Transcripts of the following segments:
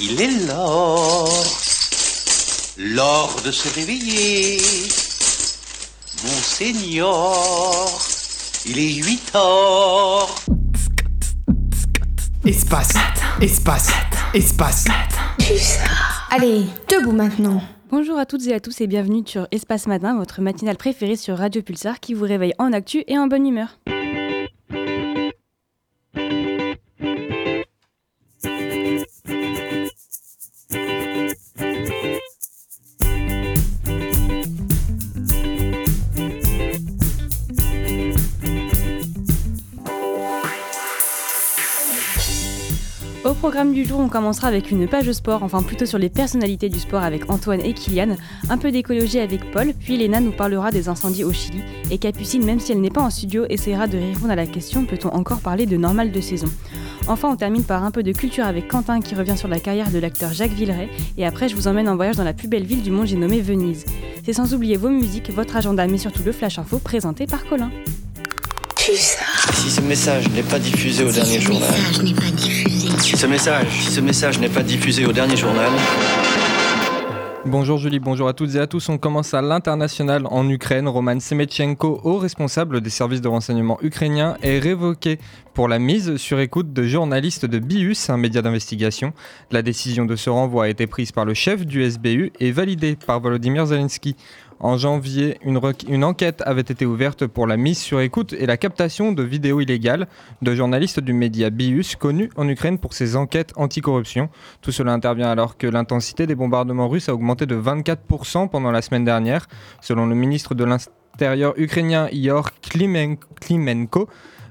Il est l'heure, l'heure de se réveiller. Monseigneur, il est 8 heures. Espace, espace, espace. Allez, debout maintenant. Bonjour à toutes et à tous et bienvenue sur Espace Matin, votre matinale préférée sur Radio Pulsar qui vous réveille en actu et en bonne humeur. Programme du jour, on commencera avec une page sport, enfin plutôt sur les personnalités du sport avec Antoine et Kylian, un peu d'écologie avec Paul, puis Léna nous parlera des incendies au Chili, et Capucine, même si elle n'est pas en studio, essaiera de répondre à la question peut-on encore parler de normal de saison? Enfin, on termine par un peu de culture avec Quentin qui revient sur la carrière de l'acteur Jacques Villeray, et après je vous emmène en voyage dans la plus belle ville du monde, j'ai nommé Venise. C'est sans oublier vos musiques, votre agenda, mais surtout le Flash Info présenté par Colin. Si ce message n'est pas diffusé au dernier journal. Si ce message, si ce message n'est pas diffusé au dernier journal. Bonjour Julie, bonjour à toutes et à tous. On commence à l'international en Ukraine. Roman Semetchenko, haut responsable des services de renseignement ukrainiens, est révoqué pour la mise sur écoute de journalistes de BIUS, un média d'investigation. La décision de ce renvoi a été prise par le chef du SBU et validée par Volodymyr Zelensky. En janvier, une, enquête avait été ouverte pour la mise sur écoute et la captation de vidéos illégales de journalistes du média BIUS, connu en Ukraine pour ses enquêtes anticorruption. Tout cela intervient alors que l'intensité des bombardements russes a augmenté de 24% pendant la semaine dernière, selon le ministre de l'Intérieur ukrainien Ior Klimenko.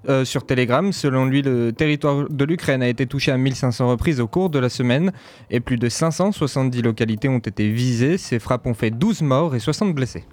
Euh, sur Telegram. Selon lui, le territoire de l'Ukraine a été touché à 1500 reprises au cours de la semaine et plus de 570 localités ont été visées. Ces frappes ont fait 12 morts et 60 blessés.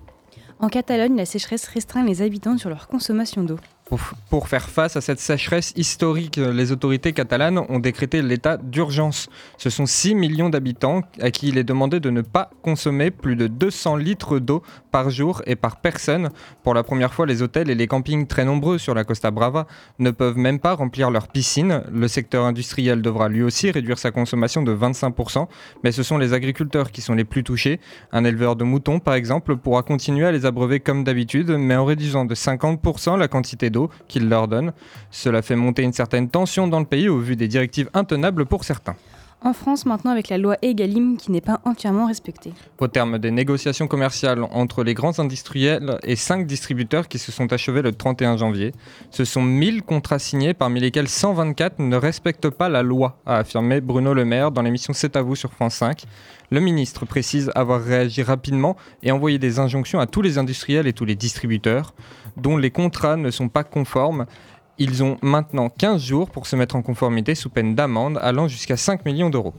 En Catalogne, la sécheresse restreint les habitants sur leur consommation d'eau. Pour, faire face à cette sécheresse historique, les autorités catalanes ont décrété l'état d'urgence. Ce sont 6 millions d'habitants à qui il est demandé de ne pas consommer plus de 200 litres d'eau par jour et par personne. Pour la première fois, les hôtels et les campings très nombreux sur la Costa Brava ne peuvent même pas remplir leurs piscines. Le secteur industriel devra lui aussi réduire sa consommation de 25%, mais ce sont les agriculteurs qui sont les plus touchés. Un éleveur de moutons, par exemple, pourra continuer à les abreuver comme d'habitude, mais en réduisant de 50% la quantité qu'il leur donne. Cela fait monter une certaine tension dans le pays au vu des directives intenables pour certains en France maintenant avec la loi Egalim qui n'est pas entièrement respectée. Au terme des négociations commerciales entre les grands industriels et cinq distributeurs qui se sont achevées le 31 janvier, ce sont 1000 contrats signés parmi lesquels 124 ne respectent pas la loi, a affirmé Bruno Le Maire dans l'émission C'est à vous sur France 5. Le ministre précise avoir réagi rapidement et envoyé des injonctions à tous les industriels et tous les distributeurs dont les contrats ne sont pas conformes ils ont maintenant 15 jours pour se mettre en conformité sous peine d'amende allant jusqu'à 5 millions d'euros.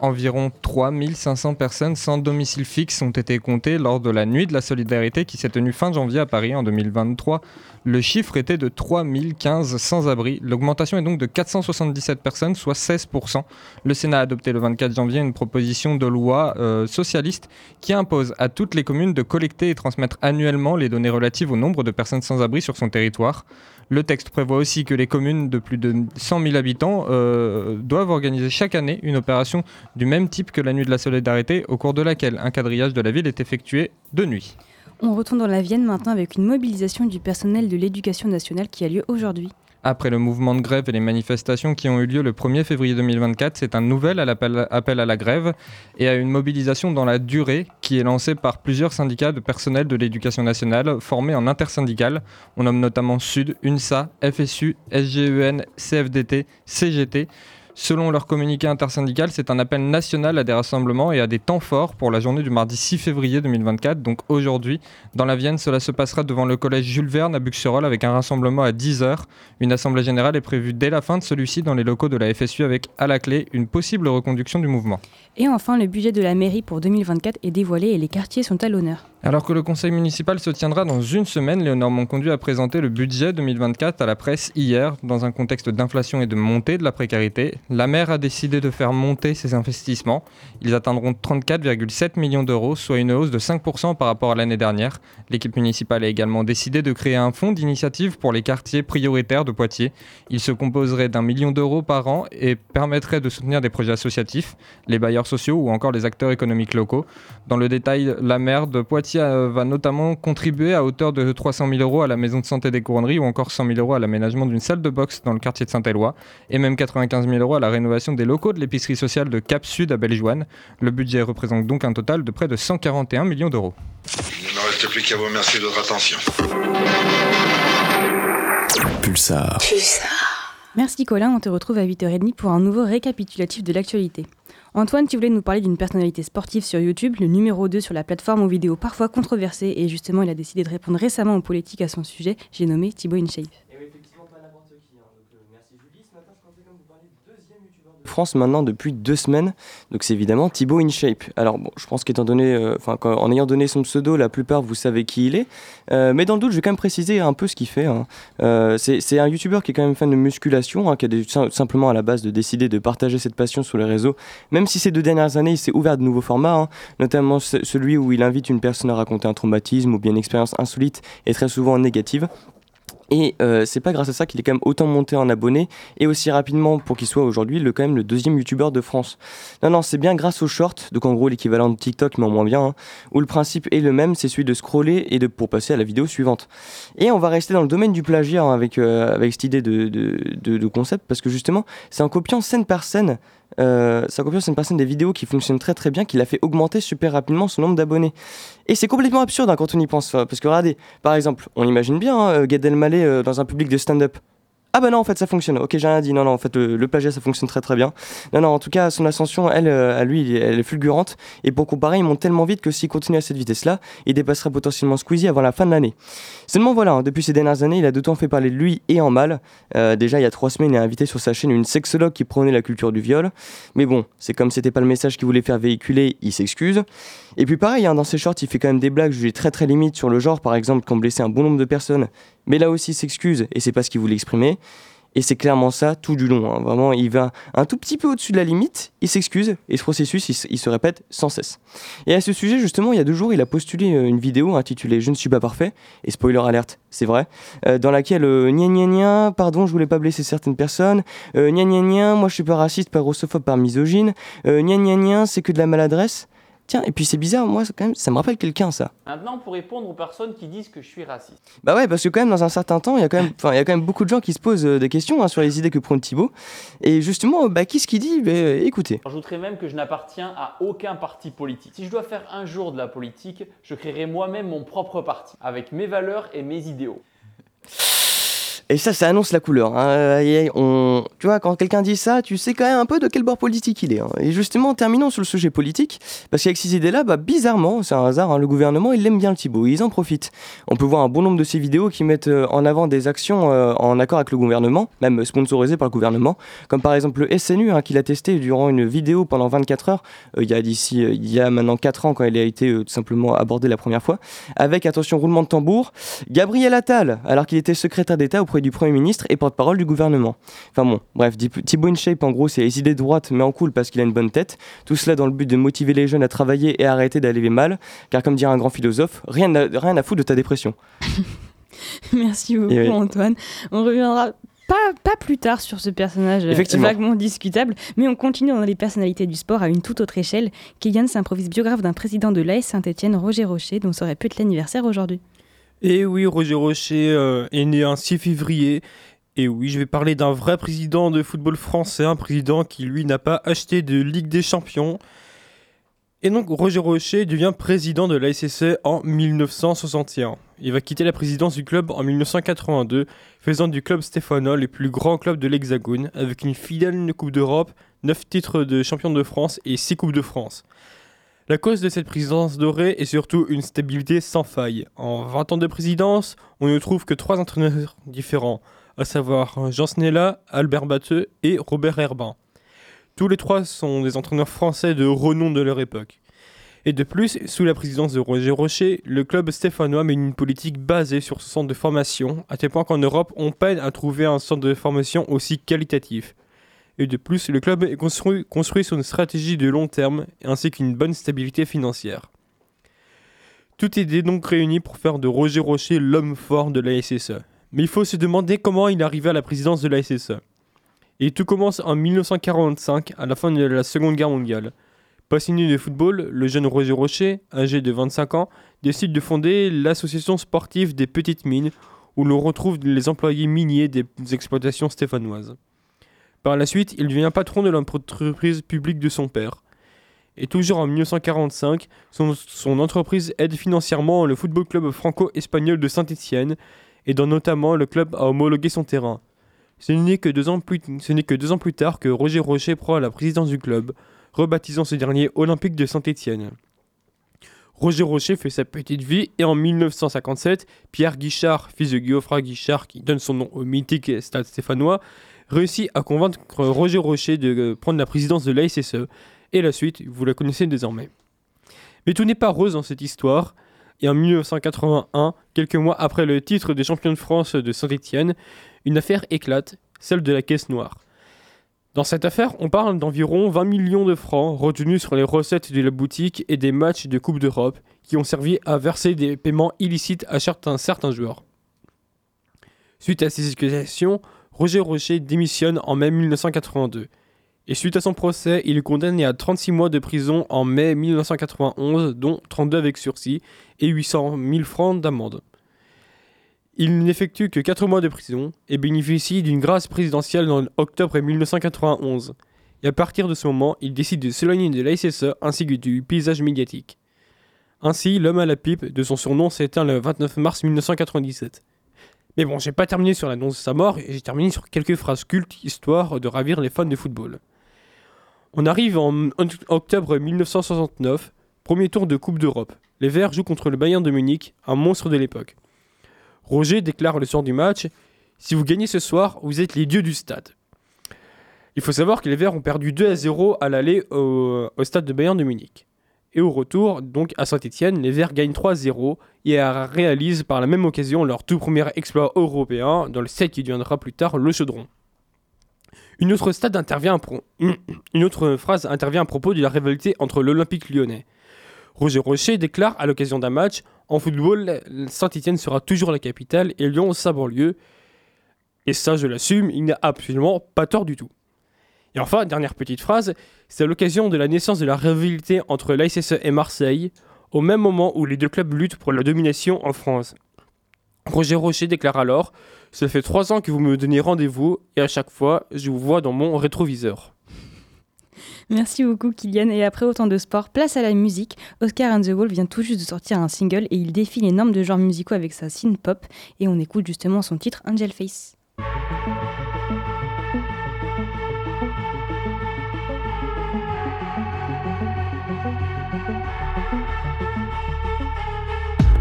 Environ 3500 personnes sans domicile fixe ont été comptées lors de la nuit de la solidarité qui s'est tenue fin janvier à Paris en 2023. Le chiffre était de 3015 sans-abri. L'augmentation est donc de 477 personnes, soit 16%. Le Sénat a adopté le 24 janvier une proposition de loi euh, socialiste qui impose à toutes les communes de collecter et transmettre annuellement les données relatives au nombre de personnes sans-abri sur son territoire. Le texte prévoit aussi que les communes de plus de 100 000 habitants euh, doivent organiser chaque année une opération du même type que la Nuit de la Solidarité, au cours de laquelle un quadrillage de la ville est effectué de nuit. On retourne dans la Vienne maintenant avec une mobilisation du personnel de l'éducation nationale qui a lieu aujourd'hui. Après le mouvement de grève et les manifestations qui ont eu lieu le 1er février 2024, c'est un nouvel appel, à la grève et à une mobilisation dans la durée qui est lancée par plusieurs syndicats de personnel de l'éducation nationale formés en intersyndical. On nomme notamment Sud, UNSA, FSU, SGEN, CFDT, CGT. Selon leur communiqué intersyndical, c'est un appel national à des rassemblements et à des temps forts pour la journée du mardi 6 février 2024, donc aujourd'hui. Dans la Vienne, cela se passera devant le collège Jules Verne à Buxerolles avec un rassemblement à 10h. Une assemblée générale est prévue dès la fin de celui-ci dans les locaux de la FSU avec à la clé une possible reconduction du mouvement. Et enfin, le budget de la mairie pour 2024 est dévoilé et les quartiers sont à l'honneur. Alors que le conseil municipal se tiendra dans une semaine, Léonore Monconduit a présenté le budget 2024 à la presse hier. Dans un contexte d'inflation et de montée de la précarité, La mer a décidé de faire monter ses investissements. Ils atteindront 34,7 millions d'euros, soit une hausse de 5% par rapport à l'année dernière. L'équipe municipale a également décidé de créer un fonds d'initiative pour les quartiers prioritaires de Poitiers. Il se composerait d'un million d'euros par an et permettrait de soutenir des projets associatifs, les bailleurs sociaux ou encore les acteurs économiques locaux. Dans le détail, la maire de Poitiers euh, va notamment contribuer à hauteur de 300 000 euros à la maison de santé des couronneries ou encore 100 000 euros à l'aménagement d'une salle de boxe dans le quartier de Saint-Éloi et même 95 000 euros à la rénovation des locaux de l'épicerie sociale de Cap Sud à Bellejoine. Le budget représente donc un total de près de 141 millions d'euros. Il ne me reste plus qu'à vous remercier de votre attention. Pulsar. Merci Colin, on te retrouve à 8h30 pour un nouveau récapitulatif de l'actualité. Antoine, tu voulais nous parler d'une personnalité sportive sur YouTube, le numéro 2 sur la plateforme aux vidéos parfois controversées, et justement il a décidé de répondre récemment aux politiques à son sujet, j'ai nommé Thibaut InShape. France maintenant depuis deux semaines. Donc c'est évidemment Thibaut InShape. Alors bon, je pense qu'étant donné, euh, enfin en ayant donné son pseudo, la plupart vous savez qui il est. Euh, mais dans le doute, je vais quand même préciser un peu ce qu'il fait. Hein. Euh, c'est un YouTuber qui est quand même fan de musculation, hein, qui a simplement à la base de décider de partager cette passion sur les réseaux. Même si ces deux dernières années, il s'est ouvert de nouveaux formats, hein, notamment celui où il invite une personne à raconter un traumatisme ou bien une expérience insolite et très souvent négative. Et euh, c'est pas grâce à ça qu'il est quand même autant monté en abonnés et aussi rapidement pour qu'il soit aujourd'hui le quand même le deuxième youtubeur de France. Non non, c'est bien grâce aux shorts, donc en gros l'équivalent de TikTok mais en moins bien, hein, où le principe est le même, c'est celui de scroller et de pour passer à la vidéo suivante. Et on va rester dans le domaine du plagiat hein, avec euh, avec cette idée de, de, de, de concept parce que justement c'est en copiant scène par scène euh, sa copie, c'est une personne des vidéos qui fonctionne très très bien, qui l'a fait augmenter super rapidement son nombre d'abonnés. Et c'est complètement absurde hein, quand on y pense. Parce que regardez, par exemple, on imagine bien hein, Gad Elmaleh euh, dans un public de stand-up. Ah bah non, en fait, ça fonctionne. Ok, j'ai rien dit. Non, non, en fait, le, plagiat, ça fonctionne très très bien. Non, non, en tout cas, son ascension, elle, euh, à lui, elle est fulgurante. Et pour comparer, il monte tellement vite que s'il continue à cette vitesse-là, il dépasserait potentiellement Squeezie avant la fin de l'année. Seulement voilà, hein, depuis ces dernières années, il a d'autant fait parler de lui et en mal. Euh, déjà, il y a trois semaines, il a invité sur sa chaîne une sexologue qui prônait la culture du viol. Mais bon, c'est comme c'était pas le message qu'il voulait faire véhiculer, il s'excuse. Et puis pareil, hein, dans ses shorts, il fait quand même des blagues jugées très très limites sur le genre, par exemple, qui ont blessé un bon nombre de personnes. Mais là aussi, il s'excuse et c'est pas ce qu'il voulait exprimer. Et c'est clairement ça tout du long. Hein. Vraiment, il va un tout petit peu au-dessus de la limite, il s'excuse, et ce processus, il, se répète sans cesse. Et à ce sujet, justement, il y a deux jours, il a postulé euh, une vidéo intitulée Je ne suis pas parfait, et spoiler alerte, c'est vrai, euh, dans laquelle euh, gna gna gna, pardon, je voulais pas blesser certaines personnes, euh, gna gna gna, moi je suis pas raciste, pas grossophobe, pas misogyne, euh, gna gna gna, c'est que de la maladresse. Tiens, et puis c'est bizarre, moi, quand même, ça me rappelle quelqu'un, ça. Maintenant, pour répondre aux personnes qui disent que je suis raciste. Bah ouais, parce que quand même, dans un certain temps, il y a quand même, il y a quand même beaucoup de gens qui se posent euh, des questions hein, sur les idées que prône Thibaut. Et justement, bah, qui ce qui dit bah, Écoutez. J'ajouterais même que je n'appartiens à aucun parti politique. Si je dois faire un jour de la politique, je créerai moi-même mon propre parti, avec mes valeurs et mes idéaux. Et ça, ça annonce la couleur. Hein. Tu vois, quand quelqu'un dit ça, tu sais quand même un peu de quel bord politique il est. Hein. Et justement, terminons sur le sujet politique, parce qu'avec ces idées-là, bah, bizarrement, c'est un hasard, hein, le gouvernement, il aime bien le Thibaut, ils en profitent. On peut voir un bon nombre de ces vidéos qui mettent euh, en avant des actions euh, en accord avec le gouvernement, même sponsorisées par le gouvernement, comme par exemple le SNU, qu'il a testé durant une vidéo pendant 24 heures, euh, il y a d'ici, il y a maintenant 4 ans, quand il a été tout simplement abordé la première fois, avec, attention, roulement de tambour, Gabriel Attal, alors qu'il était secrétaire d'État auprès du Premier ministre et porte-parole du gouvernement. Enfin bon, bref, Thibaut InShape en gros c'est les idées droites mais en cool parce qu'il a une bonne tête. Tout cela dans le but de motiver les jeunes à travailler et arrêter d'aller mal, car comme dirait un grand philosophe, rien, rien à foutre de ta dépression. Merci beaucoup Antoine. On reviendra pas, pas, plus tard sur ce personnage vaguement discutable, mais on continue dans les personnalités du sport à une toute autre échelle. Kylian s'improvise biographe d'un président de l'AS Saint-Etienne, Roger Rocher, dont ça aurait pu être l'anniversaire aujourd'hui. Et oui, Roger Rocher euh, est né un 6 février. Et oui, je vais parler d'un vrai président de football français, un président qui, lui, n'a pas acheté de Ligue des Champions. Et donc, Roger Rocher devient président de la SSE en 1961. Il va quitter la présidence du club en 1982, faisant du club stéphanois le plus grand club de l'Hexagone, avec une fidèle Coupe d'Europe, 9 titres de champion de France et 6 Coupes de France. La cause de cette présidence dorée est surtout une stabilité sans faille. En 20 ans de présidence, on ne trouve que trois entraîneurs différents, à savoir Jean Snella, Albert Batteux et Robert Herbin. Tous les trois sont des entraîneurs français de renom de leur époque. Et de plus, sous la présidence de Roger Rocher, le club stéphanois mène une politique basée sur ce centre de formation, à tel point qu'en Europe, on peine à trouver un centre de formation aussi qualitatif. Et de plus, le club est construit, sur une stratégie de long terme ainsi qu'une bonne stabilité financière. Tout est donc réuni pour faire de Roger Rocher l'homme fort de la SSE. Mais il faut se demander comment il arrivé à la présidence de la SSE. Et tout commence en 1945, à la fin de la Seconde Guerre mondiale. Passionné de football, le jeune Roger Rocher, âgé de 25 ans, décide de fonder l'association sportive des Petites Mines, où l'on retrouve les employés miniers des exploitations stéphanoises. Par la suite, il devient patron de l'entreprise publique de son père. Et toujours en 1945, son, entreprise aide financièrement le football club franco-espagnol de Saint-Étienne, aidant notamment le club à homologuer son terrain. Ce n'est que, deux ans plus, ce n'est que deux ans plus tard que Roger Rocher prend la présidence du club, rebaptisant ce dernier Olympique de Saint-Étienne. Roger Rocher fait sa petite vie et en 1957, Pierre Guichard, fils de Geoffroy Guichard, qui donne son nom au mythique stade stéphanois, réussit à convaincre Roger Rocher de prendre la présidence de l'ASSE, et la suite, vous la connaissez désormais. Mais tout n'est pas rose dans cette histoire, et en 1981, quelques mois après le titre des champions de France de Saint-Étienne, une affaire éclate, celle de la caisse noire. Dans cette affaire, on parle d'environ 20 millions de francs retenus sur les recettes de la boutique et des matchs de Coupe d'Europe qui ont servi à verser des paiements illicites à certains, certains joueurs. Suite à ces accusations, Roger Rocher démissionne en mai 1982. Et suite à son procès, il est condamné à 36 mois de prison en mai 1991, dont 32 avec sursis et 800 000 francs d'amende. Il n'effectue que 4 mois de prison et bénéficie d'une grâce présidentielle en octobre 1991. Et à partir de ce moment, il décide de s'éloigner de l'ASSE ainsi que du paysage médiatique. Ainsi, l'homme à la pipe de son surnom s'éteint le 29 mars 1997. Mais bon, j'ai pas terminé sur l'annonce de sa mort, j'ai terminé sur quelques phrases cultes histoire de ravir les fans de football. On arrive en octobre 1969, premier tour de Coupe d'Europe. Les Verts jouent contre le Bayern de Munich, un monstre de l'époque. Roger déclare le soir du match Si vous gagnez ce soir, vous êtes les dieux du stade. Il faut savoir que les Verts ont perdu 2 à 0 à l'aller au, stade de Bayern de Munich. Et au retour, donc à Saint-Etienne, les Verts gagnent 3 à 0 et réalisent par la même occasion leur tout premier exploit européen dans le set qui deviendra plus tard le chaudron. Une autre, une autre phrase intervient à propos de la rivalité entre l'Olympique lyonnais. Roger Rocher déclare à l'occasion d'un match En football, Saint-Etienne sera toujours la capitale et Lyon sa banlieue. Et ça, je l'assume, il n'a absolument pas tort du tout. Et enfin, dernière petite phrase c'est à l'occasion de la naissance de la rivalité entre l'ASSE et Marseille, au même moment où les deux clubs luttent pour la domination en France. Roger Rocher déclare alors Ça fait trois ans que vous me donnez rendez-vous et à chaque fois, je vous vois dans mon rétroviseur. Merci beaucoup Kylian. Et après autant de sport, place à la musique. Oscar and the Wall vient tout juste de sortir un single et il défie les normes de genres musicaux avec sa synth pop. Et on écoute justement son titre Angel Face.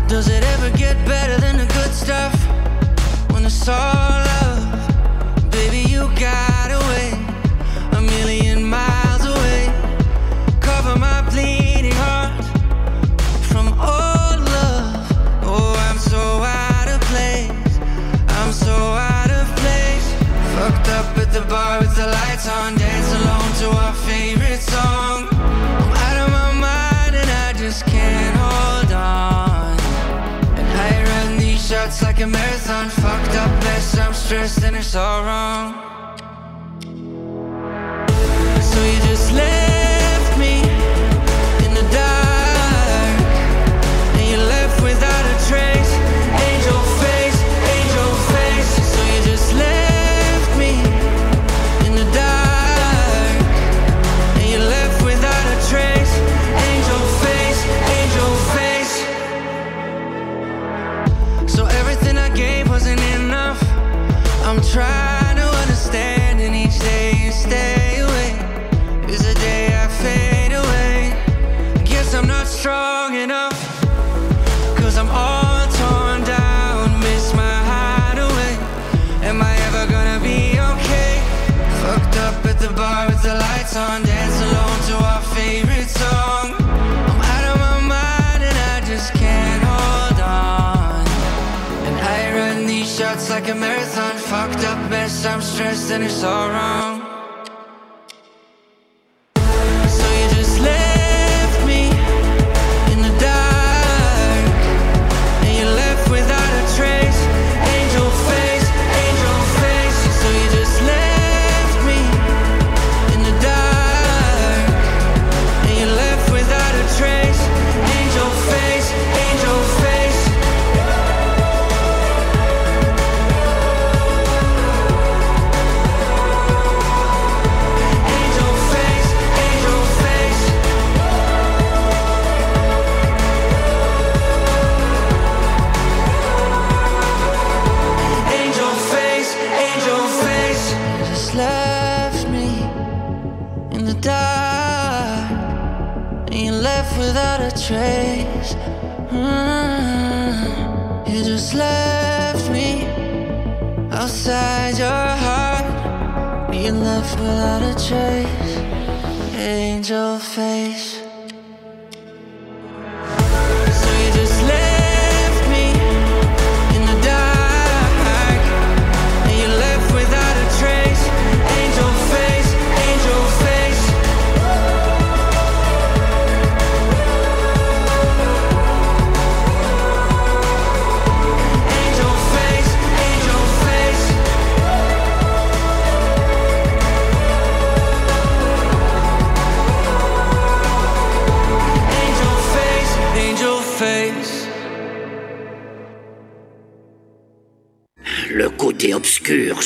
Does it ever get better than the good stuff? When it's all love, baby, you got away a million miles away. Cover my bleeding heart from all love. Oh, I'm so out of place. I'm so out of place. Fucked up at the bar with the lights on, shots like a marathon. Fucked up mess, I'm stressed and it's all wrong. So you just left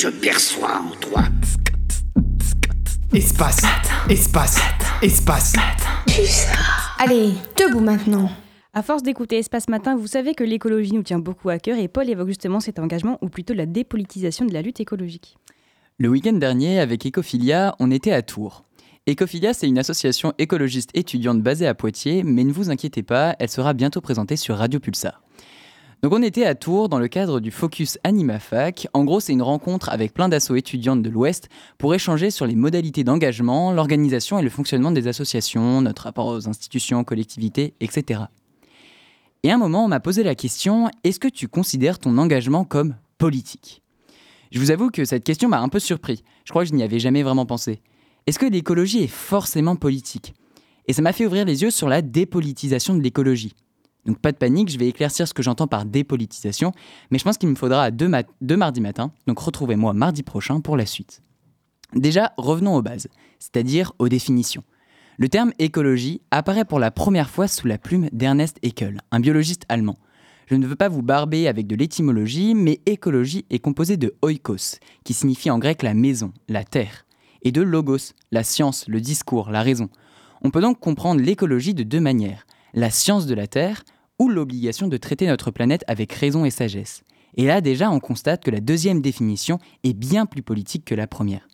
je perçois en toi. Espace, espace, espace. Allez, debout maintenant. À force d'écouter Espace Matin, vous savez que l'écologie nous tient beaucoup à cœur et Paul évoque justement cet engagement ou plutôt la dépolitisation de la lutte écologique. Le week-end dernier, avec Ecophilia, on était à Tours. Ecophilia, c'est une association écologiste étudiante basée à Poitiers, mais ne vous inquiétez pas, elle sera bientôt présentée sur Radio Pulsar. Donc on était à Tours dans le cadre du Focus AnimaFac. En gros, c'est une rencontre avec plein d'assauts étudiantes de l'Ouest pour échanger sur les modalités d'engagement, l'organisation et le fonctionnement des associations, notre rapport aux institutions, collectivités, etc. Et à un moment, on m'a posé la question, est-ce que tu considères ton engagement comme politique? Je vous avoue que cette question m'a un peu surpris. Je crois que je n'y avais jamais vraiment pensé. Est-ce que l'écologie est forcément politique? Et ça m'a fait ouvrir les yeux sur la dépolitisation de l'écologie. Donc pas de panique, je vais éclaircir ce que j'entends par dépolitisation, mais je pense qu'il me faudra deux, ma- deux mardi matin, donc retrouvez-moi mardi prochain pour la suite. Déjà, revenons aux bases, c'est-à-dire aux définitions. Le terme écologie apparaît pour la première fois sous la plume d'Ernest Haeckel, un biologiste allemand. Je ne veux pas vous barber avec de l'étymologie, mais écologie est composée de oikos, qui signifie en grec la maison, la terre, et de logos, la science, le discours, la raison. On peut donc comprendre l'écologie de deux manières, la science de la Terre ou l'obligation de traiter notre planète avec raison et sagesse. Et là déjà on constate que la deuxième définition est bien plus politique que la première.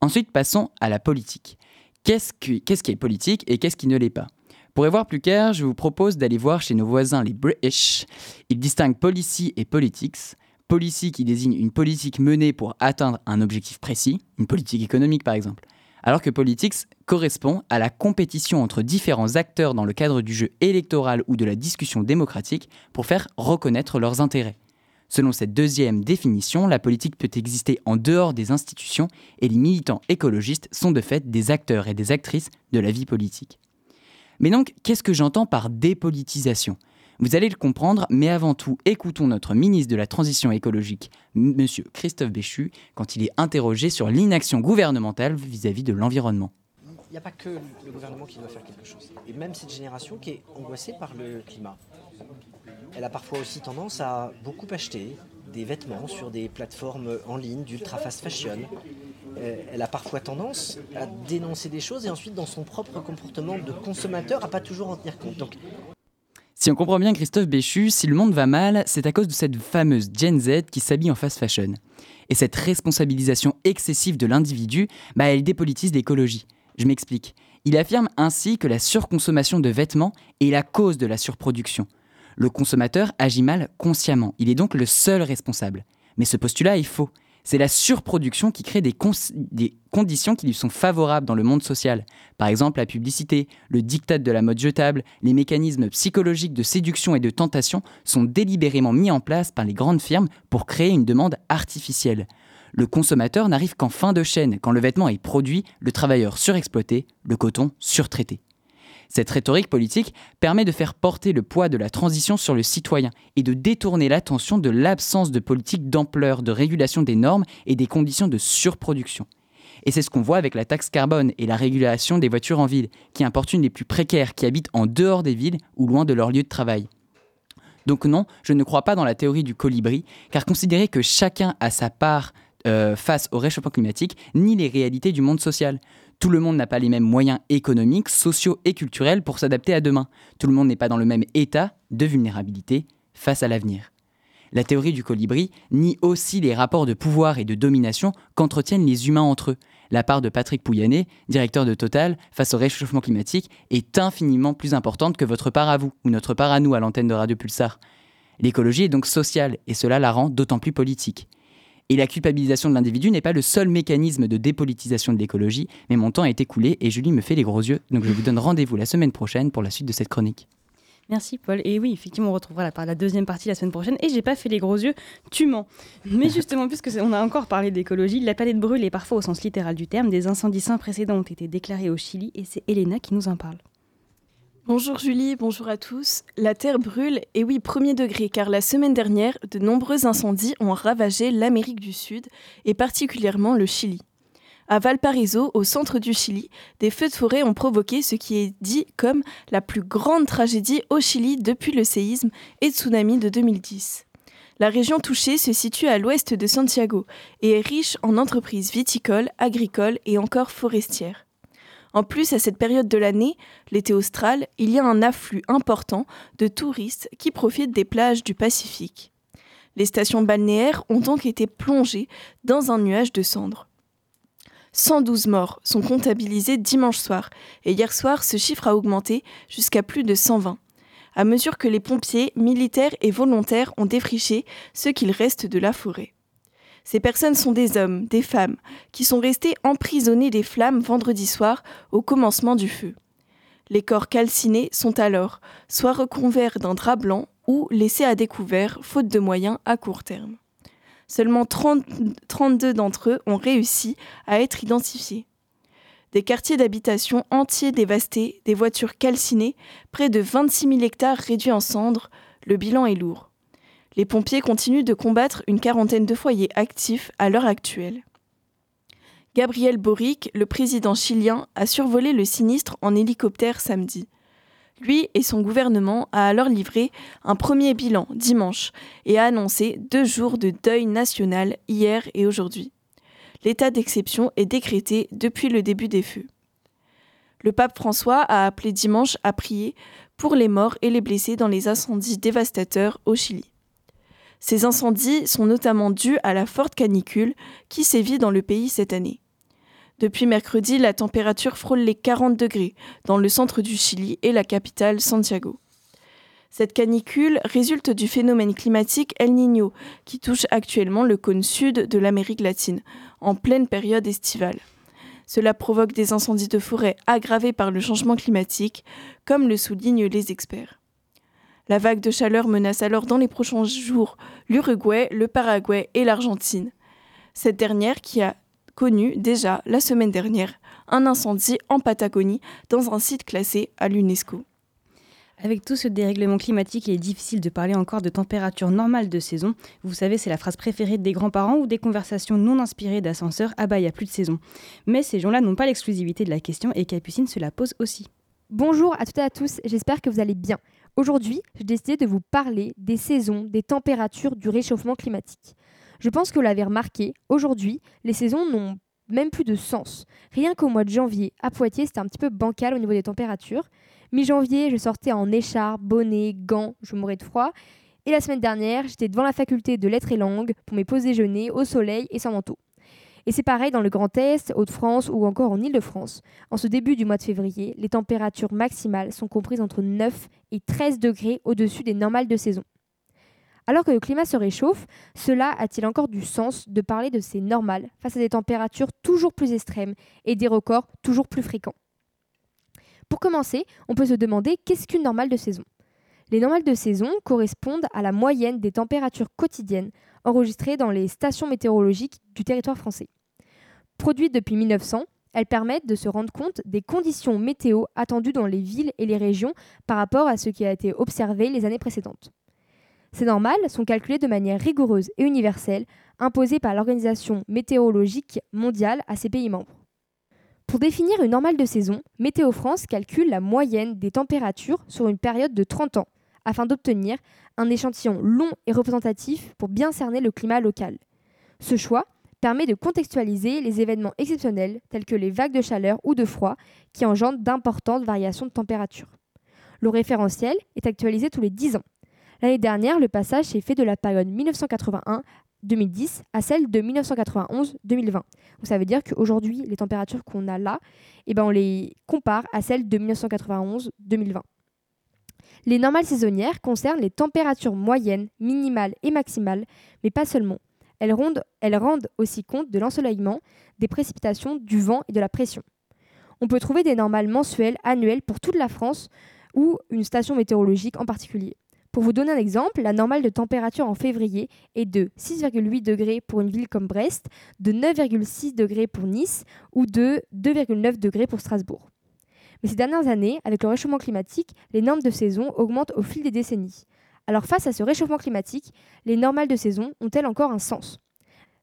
Ensuite passons à la politique. Qu'est-ce qui, est politique et qu'est-ce qui ne l'est pas? Pour y voir plus clair, je vous propose d'aller voir chez nos voisins les British. Ils distinguent policy et politics. Policy qui désigne une politique menée pour atteindre un objectif précis, une politique économique par exemple, alors que politics correspond à la compétition entre différents acteurs dans le cadre du jeu électoral ou de la discussion démocratique pour faire reconnaître leurs intérêts. Selon cette deuxième définition, la politique peut exister en dehors des institutions et les militants écologistes sont de fait des acteurs et des actrices de la vie politique. Mais donc, qu'est-ce que j'entends par dépolitisation? Vous allez le comprendre, mais avant tout, écoutons notre ministre de la Transition écologique, M. Christophe Béchu, quand il est interrogé sur l'inaction gouvernementale vis-à-vis de l'environnement. Il n'y a pas que le gouvernement qui doit faire quelque chose. Et même cette génération qui est angoissée par le climat. Elle a parfois aussi tendance à beaucoup acheter des vêtements sur des plateformes en ligne d'ultra fast fashion. Euh, Elle a parfois tendance à dénoncer des choses et ensuite dans son propre comportement de consommateur à pas toujours en tenir compte. Si on comprend bien Christophe Béchu, si le monde va mal, c'est à cause de cette fameuse Gen Z qui s'habille en fast fashion. Et cette responsabilisation excessive de l'individu, bah, elle dépolitise l'écologie. Je m'explique. Il affirme ainsi que la surconsommation de vêtements est la cause de la surproduction. Le consommateur agit mal consciemment, il est donc le seul responsable. Mais ce postulat est faux. C'est la surproduction qui crée des, conditions qui lui sont favorables dans le monde social. Par exemple, la publicité, le diktat de la mode jetable, les mécanismes psychologiques de séduction et de tentation sont délibérément mis en place par les grandes firmes pour créer une demande artificielle. Le consommateur n'arrive qu'en fin de chaîne, quand le vêtement est produit, le travailleur surexploité, le coton surtraité. Cette rhétorique politique permet de faire porter le poids de la transition sur le citoyen et de détourner l'attention de l'absence de politique d'ampleur de régulation des normes et des conditions de surproduction. Et c'est ce qu'on voit avec la taxe carbone et la régulation des voitures en ville, qui importunent les plus précaires qui habitent en dehors des villes ou loin de leur lieu de travail. Donc non, je ne crois pas dans la théorie du colibri, car considérer que chacun a sa part euh, face au réchauffement climatique nie les réalités du monde social. Tout le monde n'a pas les mêmes moyens économiques, sociaux et culturels pour s'adapter à demain. Tout le monde n'est pas dans le même état de vulnérabilité face à l'avenir. La théorie du colibri nie aussi les rapports de pouvoir et de domination qu'entretiennent les humains entre eux. La part de Patrick Pouyanné, directeur de Total, face au réchauffement climatique, est infiniment plus importante que votre part à vous, ou notre part à nous à l'antenne de Radio Pulsar. L'écologie est donc sociale, et cela la rend d'autant plus politique. Et la culpabilisation de l'individu n'est pas le seul mécanisme de dépolitisation de l'écologie, mais mon temps est écoulé et Julie me fait les gros yeux, donc je vous donne rendez-vous la semaine prochaine pour la suite de cette chronique. Merci Paul. Et oui, effectivement, on retrouvera la, deuxième partie la semaine prochaine. Et j'ai pas fait les gros yeux, tu mens. Mais justement, puisque on a encore parlé d'écologie, la planète brûle et parfois au sens littéral du terme. Des incendies sans précédent ont été déclarés au Chili et c'est Elena qui nous en parle. Bonjour Julie, bonjour à tous. La Terre brûle, et oui, premier degré, car la semaine dernière, de nombreux incendies ont ravagé l'Amérique du Sud, et particulièrement le Chili. À Valparaiso, au centre du Chili, des feux de forêt ont provoqué ce qui est dit comme la plus grande tragédie au Chili depuis le séisme et tsunami de 2010. La région touchée se situe à l'ouest de Santiago et est riche en entreprises viticoles, agricoles et encore forestières. En plus, à cette période de l'année, l'été austral, il y a un afflux important de touristes qui profitent des plages du Pacifique. Les stations balnéaires ont donc été plongées dans un nuage de cendres. 112 morts sont comptabilisés dimanche soir et hier soir ce chiffre a augmenté jusqu'à plus de 120 à mesure que les pompiers, militaires et volontaires ont défriché ce qu'il reste de la forêt. Ces personnes sont des hommes, des femmes, qui sont restés emprisonnés des flammes vendredi soir au commencement du feu. Les corps calcinés sont alors soit recouverts d'un drap blanc ou laissés à découvert, faute de moyens à court terme. Seulement 30, 32 d'entre eux ont réussi à être identifiés. Des quartiers d'habitation entiers dévastés, des voitures calcinées, près de 26 000 hectares réduits en cendres, le bilan est lourd. Les pompiers continuent de combattre une quarantaine de foyers actifs à l'heure actuelle. Gabriel Boric, le président chilien, a survolé le sinistre en hélicoptère samedi. Lui et son gouvernement a alors livré un premier bilan dimanche et a annoncé deux jours de deuil national hier et aujourd'hui. L'état d'exception est décrété depuis le début des feux. Le pape François a appelé dimanche à prier pour les morts et les blessés dans les incendies dévastateurs au Chili. Ces incendies sont notamment dus à la forte canicule qui sévit dans le pays cette année. Depuis mercredi, la température frôle les 40 degrés dans le centre du Chili et la capitale Santiago. Cette canicule résulte du phénomène climatique El Niño qui touche actuellement le cône sud de l'Amérique latine, en pleine période estivale. Cela provoque des incendies de forêt aggravés par le changement climatique, comme le soulignent les experts. La vague de chaleur menace alors dans les prochains jours l'Uruguay, le Paraguay et l'Argentine. Cette dernière qui a connu déjà la semaine dernière un incendie en Patagonie dans un site classé à l'UNESCO. Avec tout ce dérèglement climatique, il est difficile de parler encore de température normale de saison. Vous savez, c'est la phrase préférée des grands-parents ou des conversations non inspirées d'ascenseurs. Ah bah, il n'y a plus de saison. Mais ces gens-là n'ont pas l'exclusivité de la question et Capucine se la pose aussi. Bonjour à toutes et à tous, j'espère que vous allez bien. Aujourd'hui, j'ai décidé de vous parler des saisons, des températures, du réchauffement climatique. Je pense que vous l'avez remarqué, aujourd'hui, les saisons n'ont même plus de sens. Rien qu'au mois de janvier, à Poitiers, c'était un petit peu bancal au niveau des températures. Mi-janvier, je sortais en écharpe, bonnet, gants, je mourais de froid. Et la semaine dernière, j'étais devant la faculté de lettres et langues pour mes pauses déjeuner au soleil et sans manteau. Et c'est pareil dans le Grand Est, Hauts-de-France ou encore en Île-de-France. En ce début du mois de février, les températures maximales sont comprises entre 9 et 13 degrés au-dessus des normales de saison. Alors que le climat se réchauffe, cela a-t-il encore du sens de parler de ces normales face à des températures toujours plus extrêmes et des records toujours plus fréquents? Pour commencer, on peut se demander qu'est-ce qu'une normale de saison? Les normales de saison correspondent à la moyenne des températures quotidiennes enregistrées dans les stations météorologiques du territoire français. Produites depuis 1900, elles permettent de se rendre compte des conditions météo attendues dans les villes et les régions par rapport à ce qui a été observé les années précédentes. Ces normales sont calculées de manière rigoureuse et universelle, imposées par l'Organisation météorologique mondiale à ses pays membres. Pour définir une normale de saison, Météo France calcule la moyenne des températures sur une période de 30 ans, afin d'obtenir un échantillon long et représentatif pour bien cerner le climat local. Ce choix permet de contextualiser les événements exceptionnels tels que les vagues de chaleur ou de froid qui engendrent d'importantes variations de température. Le référentiel est actualisé tous les 10 ans. L'année dernière, le passage s'est fait de la période 1981 2010 à celles de 1991-2020. Donc ça veut dire qu'aujourd'hui, les températures qu'on a là, eh ben, on les compare à celles de 1991-2020. Les normales saisonnières concernent les températures moyennes, minimales et maximales, mais pas seulement. Elles rendent, aussi compte de l'ensoleillement, des précipitations, du vent et de la pression. On peut trouver des normales mensuelles, annuelles pour toute la France ou une station météorologique en particulier. Pour vous donner un exemple, la normale de température en février est de 6,8 degrés pour une ville comme Brest, de 9,6 degrés pour Nice ou de 2,9 degrés pour Strasbourg. Mais ces dernières années, avec le réchauffement climatique, les normes de saison augmentent au fil des décennies. Alors face à ce réchauffement climatique, les normales de saison ont-elles encore un sens?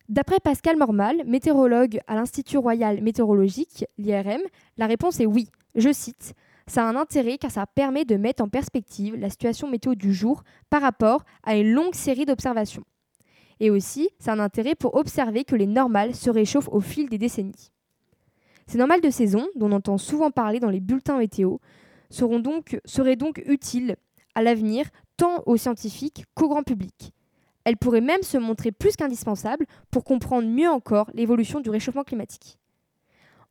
D'après Pascal Mormal, météorologue à l'Institut royal météorologique, l'IRM, la réponse est oui. Je cite Ça a un intérêt car ça permet de mettre en perspective la situation météo du jour par rapport à une longue série d'observations. Et aussi, ça a un intérêt pour observer que les normales se réchauffent au fil des décennies. Ces normales de saison, dont on entend souvent parler dans les bulletins météo, seraient donc utiles à l'avenir tant aux scientifiques qu'au grand public. Elles pourraient même se montrer plus qu'indispensables pour comprendre mieux encore l'évolution du réchauffement climatique.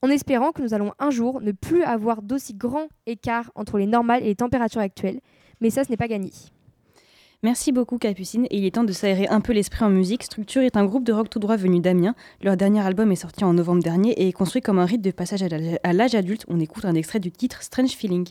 En espérant que nous allons un jour ne plus avoir d'aussi grand écart entre les normales et les températures actuelles, mais ça ce n'est pas gagné. Merci beaucoup Capucine et il est temps de s'aérer un peu l'esprit en musique. Structure est un groupe de rock tout droit venu d'Amiens. Leur dernier album est sorti en novembre dernier et est construit comme un rite de passage à l'âge adulte. On écoute un extrait du titre Strange Feeling.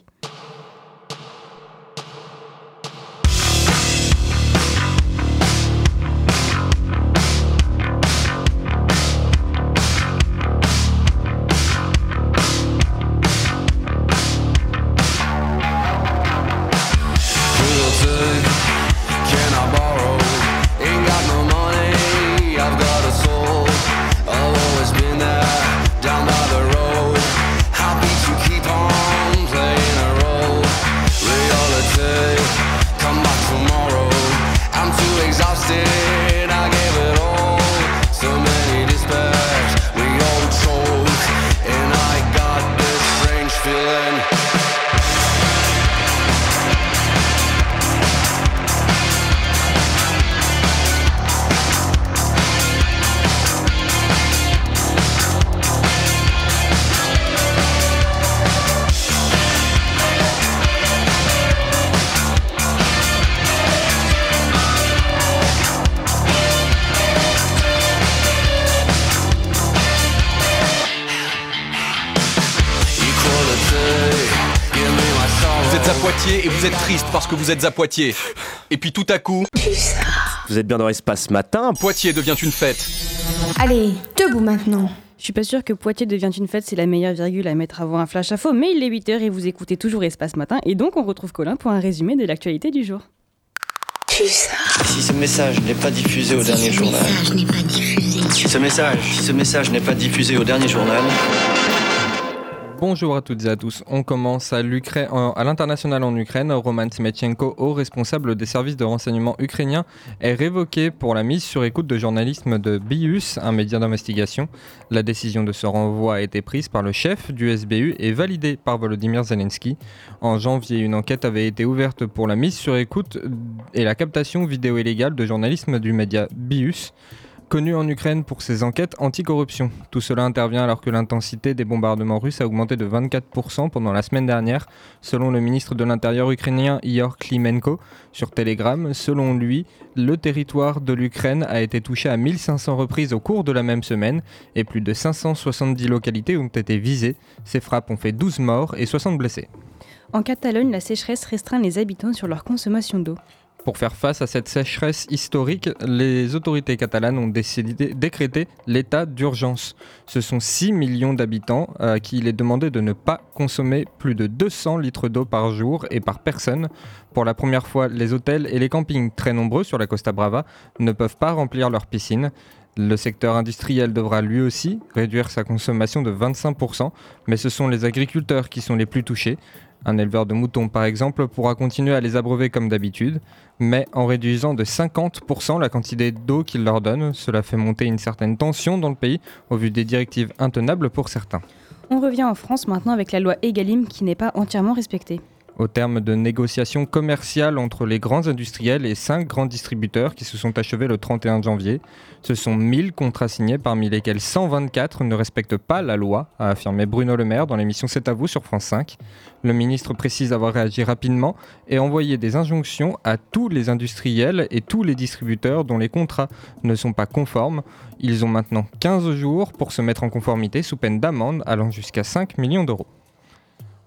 Poitiers et vous êtes triste parce que vous êtes à Poitiers. Et puis tout à coup, Vous êtes bien dans l'espace matin. Poitiers devient une fête. Allez, debout maintenant. Je suis pas sûre que Poitiers devient une fête, c'est la meilleure virgule à mettre avant un flash à faux, mais il est 8h et vous écoutez toujours Espace Matin, et donc on retrouve Colin pour un résumé de l'actualité du jour. Si ce message n'est pas diffusé au dernier journal. Si ce message, si ce message n'est pas diffusé au dernier journal. Bonjour à toutes et à tous. On commence à, l'international en Ukraine. Roman Smetchenko, haut responsable des services de renseignement ukrainiens, est révoqué pour la mise sur écoute de journalisme de BIUS, un média d'investigation. La décision de ce renvoi a été prise par le chef du SBU et validée par Volodymyr Zelensky. En janvier, une enquête avait été ouverte pour la mise sur écoute et la captation vidéo illégale de journalisme du média BIUS connu en Ukraine pour ses enquêtes anticorruption. Tout cela intervient alors que l'intensité des bombardements russes a augmenté de 24% pendant la semaine dernière, selon le ministre de l'Intérieur ukrainien Ihor Klimenko sur Telegram. Selon lui, le territoire de l'Ukraine a été touché à 1500 reprises au cours de la même semaine et plus de 570 localités ont été visées. Ces frappes ont fait 12 morts et 60 blessés. En Catalogne, la sécheresse restreint les habitants sur leur consommation d'eau. Pour faire face à cette sécheresse historique, les autorités catalanes ont décrété l'état d'urgence. Ce sont 6 millions d'habitants à qui il est demandé de ne pas consommer plus de 200 litres d'eau par jour et par personne. Pour la première fois, les hôtels et les campings, très nombreux sur la Costa Brava, ne peuvent pas remplir leurs piscines. Le secteur industriel devra lui aussi réduire sa consommation de 25%, mais ce sont les agriculteurs qui sont les plus touchés. Un éleveur de moutons, par exemple, pourra continuer à les abreuver comme d'habitude, mais en réduisant de 50% la quantité d'eau qu'il leur donne. Cela fait monter une certaine tension dans le pays, au vu des directives intenables pour certains. On revient en France maintenant avec la loi Egalim qui n'est pas entièrement respectée. Au terme de négociations commerciales entre les grands industriels et cinq grands distributeurs qui se sont achevés le 31 janvier, ce sont 1000 contrats signés parmi lesquels 124 ne respectent pas la loi, a affirmé Bruno Le Maire dans l'émission C'est à vous sur France 5. Le ministre précise avoir réagi rapidement et envoyé des injonctions à tous les industriels et tous les distributeurs dont les contrats ne sont pas conformes. Ils ont maintenant 15 jours pour se mettre en conformité sous peine d'amende allant jusqu'à 5 millions d'euros.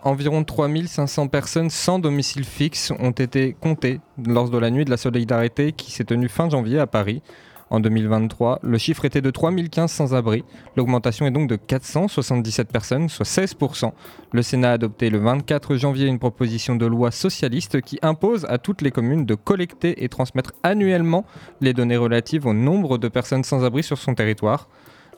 Environ 3500 personnes sans domicile fixe ont été comptées lors de la nuit de la solidarité qui s'est tenue fin janvier à Paris. En 2023, le chiffre était de 3015 sans-abri. L'augmentation est donc de 477 personnes, soit 16%. Le Sénat a adopté le 24 janvier une proposition de loi socialiste qui impose à toutes les communes de collecter et transmettre annuellement les données relatives au nombre de personnes sans-abri sur son territoire.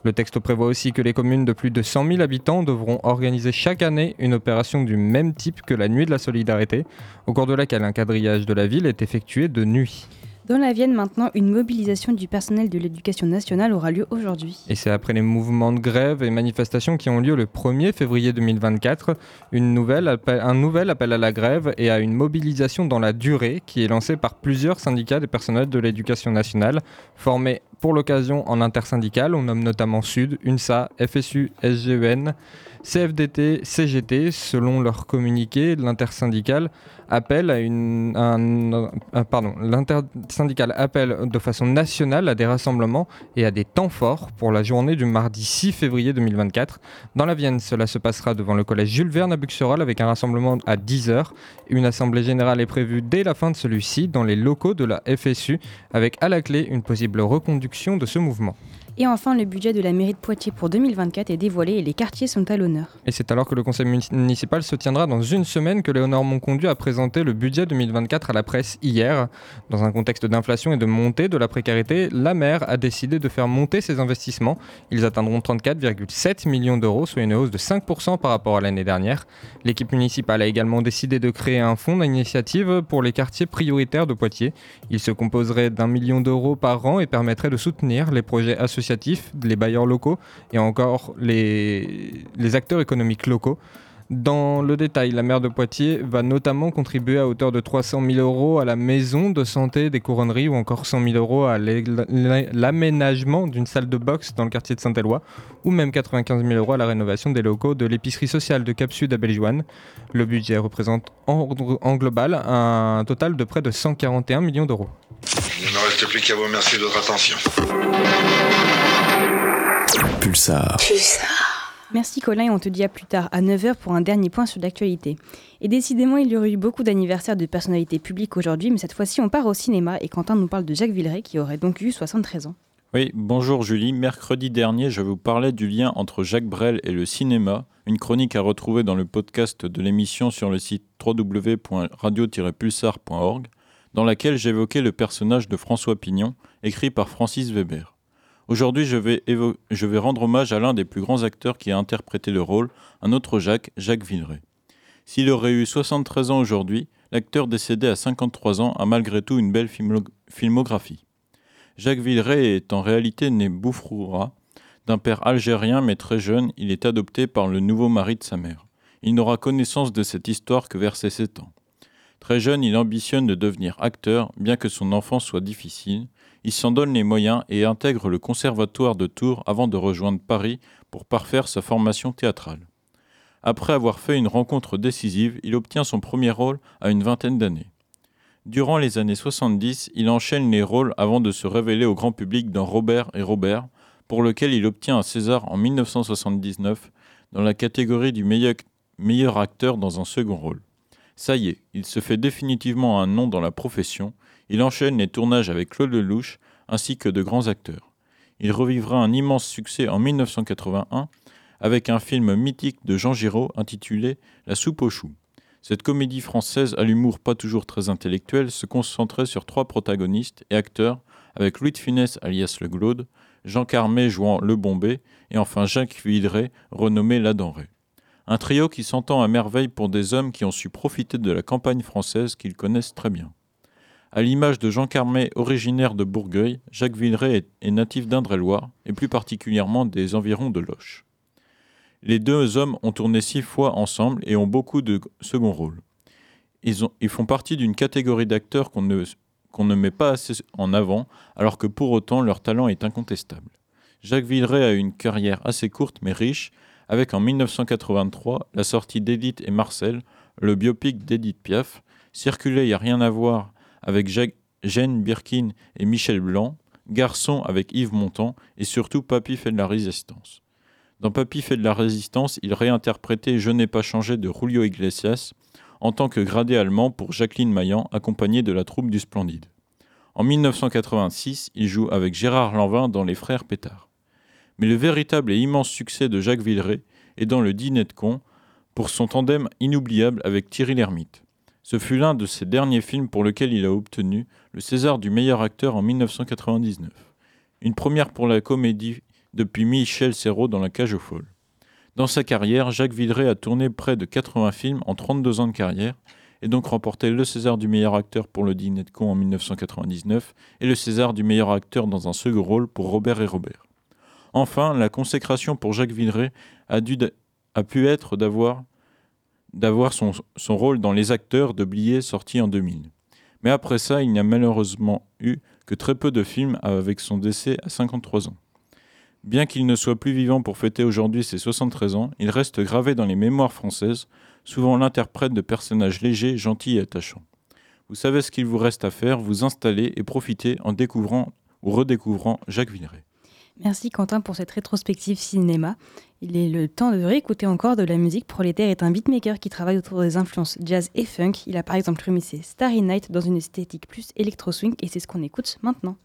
Le texte prévoit aussi que les communes de plus de 100 000 habitants devront organiser chaque année une opération du même type que la Nuit de la Solidarité, au cours de laquelle un quadrillage de la ville est effectué de nuit. Dans la Vienne, maintenant, une mobilisation du personnel de l'éducation nationale aura lieu aujourd'hui. Et c'est après les mouvements de grève et manifestations qui ont lieu le 1er février 2024, une nouvelle un nouvel appel à la grève et à une mobilisation dans la durée qui est lancé par plusieurs syndicats des personnels de l'éducation nationale, formés pour l'occasion en intersyndical. On nomme notamment Sud, UNSA, FSU, SGEN, CFDT, CGT. Selon leur communiqué, l'intersyndical appelle appelle de façon nationale à des rassemblements et à des temps forts pour la journée du mardi 6 février 2024. Dans la Vienne, cela se passera devant le collège Jules Verne à Buxerolles avec un rassemblement à 10h. Une assemblée générale est prévue dès la fin de celui-ci dans les locaux de la FSU avec à la clé une possible reconduction de ce mouvement. Et enfin, le budget de la mairie de Poitiers pour 2024 est dévoilé et les quartiers sont à l'honneur. Et c'est alors que le conseil munici- municipal se tiendra dans une semaine que Léonore Monconduit a présenté le budget 2024 à la presse hier. Dans un contexte d'inflation et de montée de la précarité, la maire a décidé de faire monter ses investissements. Ils atteindront 34,7 millions d'euros, soit une hausse de 5% par rapport à l'année dernière. L'équipe municipale a également décidé de créer un fonds d'initiative pour les quartiers prioritaires de Poitiers. Il se composerait d'un million d'euros par an et permettrait de soutenir les projets les bailleurs locaux et encore les, acteurs économiques locaux. Dans le détail, la maire de Poitiers va notamment contribuer à hauteur de 300 000 euros à la maison de santé des couronneries ou encore 100 000 euros à l'aménagement d'une salle de boxe dans le quartier de Saint-Éloi ou même 95 000 euros à la rénovation des locaux de l'épicerie sociale de Cap à Belgiouane. Le budget représente en, en global un total de près de 141 millions d'euros. Reste plus qu'à vous remercier de votre attention. Pulsar. Merci Colin et on te dit à plus tard à 9h pour un dernier point sur l'actualité. Et décidément, il y aurait eu beaucoup d'anniversaires de personnalités publiques aujourd'hui, mais cette fois-ci on part au cinéma et Quentin nous parle de Jacques Villeray qui aurait donc eu 73 ans. Oui, bonjour Julie. Mercredi dernier, je vous parlais du lien entre Jacques Brel et le cinéma, une chronique à retrouver dans le podcast de l'émission sur le site www.radio-pulsar.org, dans laquelle j'évoquais le personnage de François Pignon, écrit par Francis Weber. Aujourd'hui, je vais, rendre hommage à l'un des plus grands acteurs qui a interprété le rôle, un autre Jacques, Jacques Villeray. S'il aurait eu 73 ans aujourd'hui, l'acteur décédé à 53 ans a malgré tout une belle filmo- filmographie. Jacques Villeray est en réalité né Boufroura. D'un père algérien mais très jeune, il est adopté par le nouveau mari de sa mère. Il n'aura connaissance de cette histoire que vers ses 7 ans. Très jeune, il ambitionne de devenir acteur, bien que son enfance soit difficile. Il s'en donne les moyens et intègre le conservatoire de Tours avant de rejoindre Paris pour parfaire sa formation théâtrale. Après avoir fait une rencontre décisive, il obtient son premier rôle à une vingtaine d'années. Durant les années 70, il enchaîne les rôles avant de se révéler au grand public dans Robert et Robert, pour lequel il obtient un César en 1979 dans la catégorie du meilleur, meilleur acteur dans un second rôle. Ça y est, il se fait définitivement un nom dans la profession, il enchaîne les tournages avec Claude Lelouch ainsi que de grands acteurs. Il revivra un immense succès en 1981 avec un film mythique de Jean Giraud intitulé La soupe aux choux. Cette comédie française à l'humour pas toujours très intellectuel se concentrait sur trois protagonistes et acteurs avec Louis de Funès alias Le Glaude, Jean Carmet jouant Le Bombay et enfin Jacques Villeray renommé La Denrée. Un trio qui s'entend à merveille pour des hommes qui ont su profiter de la campagne française qu'ils connaissent très bien. À l'image de Jean Carmet, originaire de Bourgueil, Jacques Villeray est, natif d'Indre-et-Loire, et plus particulièrement des environs de Loches. Les deux hommes ont tourné six fois ensemble et ont beaucoup de second rôles. Ils, ont- ils font partie d'une catégorie d'acteurs qu'on ne, qu'on ne met pas assez en avant, alors que pour autant leur talent est incontestable. Jacques Villeray a une carrière assez courte mais riche, avec en 1983 la sortie d'Edith et Marcel, le biopic d'Edith Piaf, circulé Il a rien à voir avec Jacques, Jeanne Birkin et Michel Blanc, Garçon avec Yves Montand et surtout Papy fait de la résistance. Dans Papy fait de la résistance, il réinterprétait Je n'ai pas changé de Julio Iglesias en tant que gradé allemand pour Jacqueline Maillan, accompagnée de la troupe du Splendide. En 1986, il joue avec Gérard Lanvin dans Les Frères Pétard. Mais le véritable et immense succès de Jacques Villeray est dans Le Dîner de con pour son tandem inoubliable avec Thierry Lhermitte. Ce fut l'un de ses derniers films pour lequel il a obtenu le César du meilleur acteur en 1999. Une première pour la comédie depuis Michel Serrault dans La Cage aux Folles. Dans sa carrière, Jacques Villeray a tourné près de 80 films en 32 ans de carrière et donc remporté le César du meilleur acteur pour Le Dîner de con en 1999 et le César du meilleur acteur dans un second rôle pour Robert et Robert. Enfin, la consécration pour Jacques Villeray a, pu être d'avoir son rôle dans Les Acteurs de Blier sorti en 2000. Mais après ça, il n'y a malheureusement eu que très peu de films avec son décès à 53 ans. Bien qu'il ne soit plus vivant pour fêter aujourd'hui ses 73 ans, il reste gravé dans les mémoires françaises, souvent l'interprète de personnages légers, gentils et attachants. Vous savez ce qu'il vous reste à faire, vous installer et profiter en découvrant ou redécouvrant Jacques Villeray. Merci Quentin pour cette rétrospective cinéma. Il est le temps de réécouter encore de la musique. Prolétaire est un beatmaker qui travaille autour des influences jazz et funk. Il a par exemple remixé Starry Night dans une esthétique plus électro-swing et c'est ce qu'on écoute maintenant.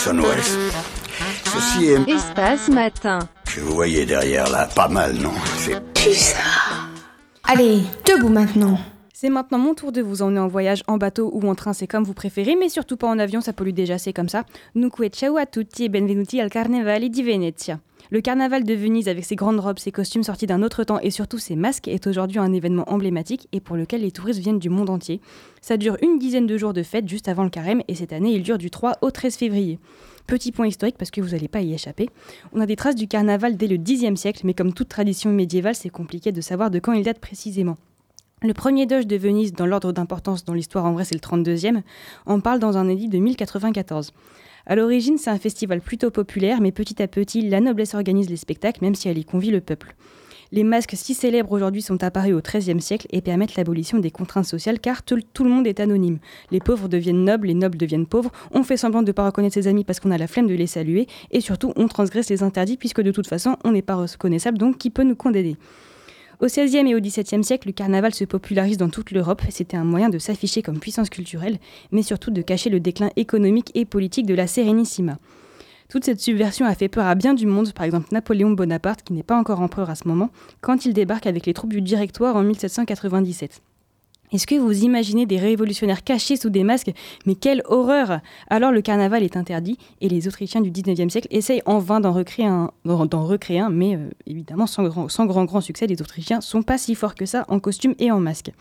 Orson Welles. Ceci est... Espace matin. Que vous voyez derrière là, pas mal, non? C'est... Allez, debout maintenant. C'est maintenant mon tour de vous emmener en voyage en bateau ou en train, c'est comme vous préférez, mais surtout pas en avion, ça pollue déjà, c'est comme ça. Dunque, ciao a tutti e benvenuti al Carnevale di Venezia. Le carnaval de Venise, avec ses grandes robes, ses costumes sortis d'un autre temps et surtout ses masques, est aujourd'hui un événement emblématique et pour lequel les touristes viennent du monde entier. Ça dure une dizaine de jours de fête juste avant le carême et cette année il dure du 3 au 13 février. Petit point historique parce que vous n'allez pas y échapper. On a des traces du carnaval dès le Xe siècle, mais comme toute tradition médiévale, c'est compliqué de savoir de quand il date précisément. Le premier doge de Venise, dans l'ordre d'importance dans l'histoire en vrai c'est le 32e, en parle dans un édit de 1094. À l'origine, c'est un festival plutôt populaire, mais petit à petit, la noblesse organise les spectacles, même si elle y convie le peuple. Les masques si célèbres aujourd'hui sont apparus au XIIIe siècle et permettent l'abolition des contraintes sociales car tout, tout le monde est anonyme. Les pauvres deviennent nobles, les nobles deviennent pauvres, on fait semblant de ne pas reconnaître ses amis parce qu'on a la flemme de les saluer et surtout on transgresse les interdits puisque de toute façon on n'est pas reconnaissable donc qui peut nous condamner? Au XVIe et au XVIIe siècle, le carnaval se popularise dans toute l'Europe. C'était un moyen de s'afficher comme puissance culturelle, mais surtout de cacher le déclin économique et politique de la Sérénissima. Toute cette subversion a fait peur à bien du monde, par exemple Napoléon Bonaparte, qui n'est pas encore empereur à ce moment, quand il débarque avec les troupes du Directoire en 1797. Est-ce que vous imaginez des révolutionnaires cachés sous des masques? Mais quelle horreur Alors le carnaval est interdit et les Autrichiens du 19e siècle essayent en vain d'en recréer un, mais euh, évidemment sans grand, sans grand grand succès, les Autrichiens sont pas si forts que ça en costume et en masque.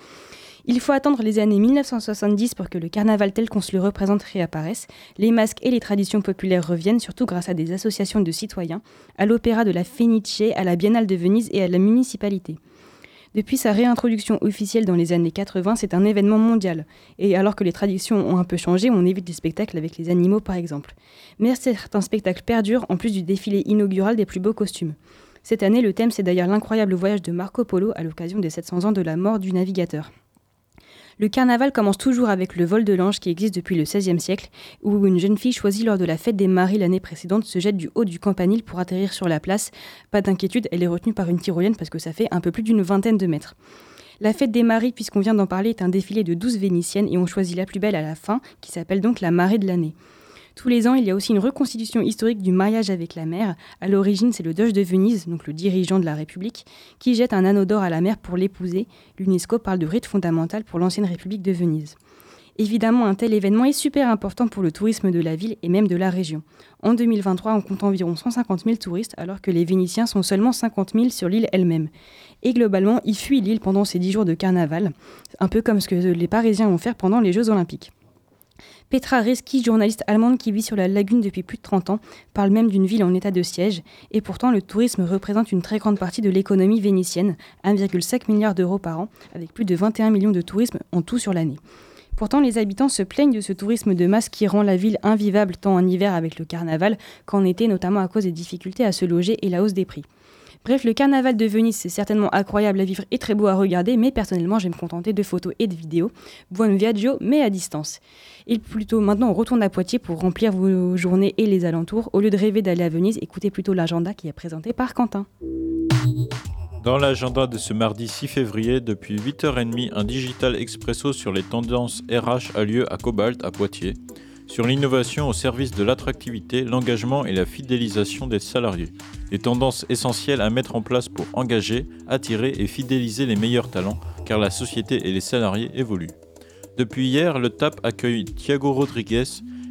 Il faut attendre les années 1970 pour que le carnaval tel qu'on se le représente réapparaisse. Les masques et les traditions populaires reviennent, surtout grâce à des associations de citoyens, à l'opéra de la Fenice, à la Biennale de Venise et à la municipalité. Depuis sa réintroduction officielle dans les années 80, c'est un événement mondial. Et alors que les traditions ont un peu changé, on évite les spectacles avec les animaux par exemple. Mais certains spectacles perdurent en plus du défilé inaugural des plus beaux costumes. Cette année, le thème c'est d'ailleurs l'incroyable voyage de Marco Polo à l'occasion des 700 ans de la mort du navigateur. Le carnaval commence toujours avec le vol de l'ange qui existe depuis le XVIe siècle, où une jeune fille choisie lors de la fête des maris l'année précédente se jette du haut du campanile pour atterrir sur la place. Pas d'inquiétude, elle est retenue par une tyrolienne parce que ça fait un peu plus d'une vingtaine de mètres. La fête des maris, puisqu'on vient d'en parler, est un défilé de douze vénitiennes et on choisit la plus belle à la fin, qui s'appelle donc la marée de l'année. Tous les ans, il y a aussi une reconstitution historique du mariage avec la mer. À l'origine, c'est le Doge de Venise, donc le dirigeant de la République, qui jette un anneau d'or à la mer pour l'épouser. L'UNESCO parle de rite fondamental pour l'ancienne République de Venise. Évidemment, un tel événement est super important pour le tourisme de la ville et même de la région. En 2023, on compte environ 150 000 touristes, alors que les Vénitiens sont seulement 50 000 sur l'île elle-même. Et globalement, ils fuient l'île pendant ces 10 jours de carnaval, un peu comme ce que les Parisiens vont faire pendant les Jeux Olympiques. Petra Reski, journaliste allemande qui vit sur la lagune depuis plus de 30 ans, parle même d'une ville en état de siège, et pourtant le tourisme représente une très grande partie de l'économie vénitienne, 1,5 milliard d'euros par an, avec plus de 21 millions de tourisme en tout sur l'année. Pourtant, les habitants se plaignent de ce tourisme de masse qui rend la ville invivable tant en hiver avec le carnaval qu'en été, notamment à cause des difficultés à se loger et la hausse des prix. Bref, le carnaval de Venise, c'est certainement incroyable à vivre et très beau à regarder, mais personnellement, je vais me contenter de photos et de vidéos. Buon viaggio, mais à distance. Et plutôt, maintenant, on retourne à Poitiers pour remplir vos journées et les alentours. Au lieu de rêver d'aller à Venise, écoutez plutôt l'agenda qui est présenté par Quentin. Dans l'agenda de ce mardi 6 février, depuis 8h30, un digital expresso sur les tendances RH a lieu à Cobalt, à Poitiers, sur l'innovation au service de l'attractivité, l'engagement et la fidélisation des salariés. Des tendances essentielles à mettre en place pour engager, attirer et fidéliser les meilleurs talents, car la société et les salariés évoluent. Depuis hier, le TAP accueille Thiago Rodriguez,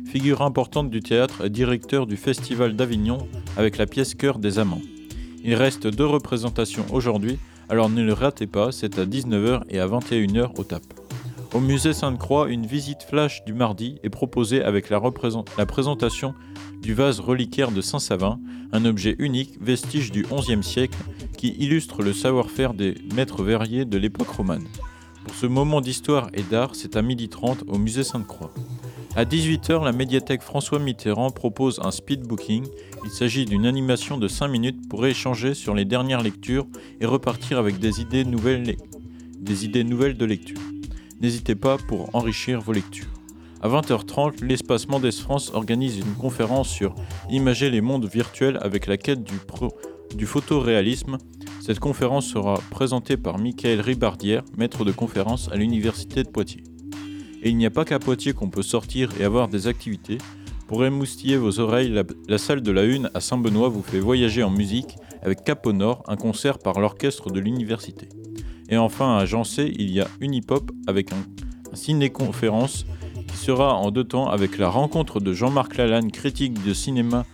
figure importante du théâtre et directeur du Festival d'Avignon avec la pièce Cœur des Amants. Il reste deux représentations aujourd'hui, alors ne le ratez pas, c'est à 19h et à 21h au TAP. Au musée Sainte-Croix, une visite flash du mardi est proposée avec la, présentation du vase reliquaire de Saint-Savin, un objet unique, vestige du XIe siècle, qui illustre le savoir-faire des maîtres verriers de l'époque romane. Pour ce moment d'histoire et d'art, c'est à 12h30 au musée Sainte-Croix. À 18h, la médiathèque François Mitterrand propose un speed booking. Il s'agit d'une animation de 5 minutes pour échanger sur les dernières lectures et repartir avec des idées nouvelles, des idées nouvelles de lecture. N'hésitez pas pour enrichir vos lectures. À 20h30, l'espace Mendes France organise une conférence sur Imager les mondes virtuels avec la quête du, photoréalisme. Cette conférence sera présentée par Michael Ribardière, maître de conférence à l'Université de Poitiers. Et il n'y a pas qu'à Poitiers qu'on peut sortir et avoir des activités. Pour émoustiller vos oreilles, la, la salle de la Une à Saint-Benoît vous fait voyager en musique avec Cap au Nord, un concert par l'orchestre de l'université. Et enfin, à Jancé, il y a Unipop avec un, un ciné-conférence qui sera en deux temps avec la rencontre de Jean-Marc Lalanne, critique de cinéma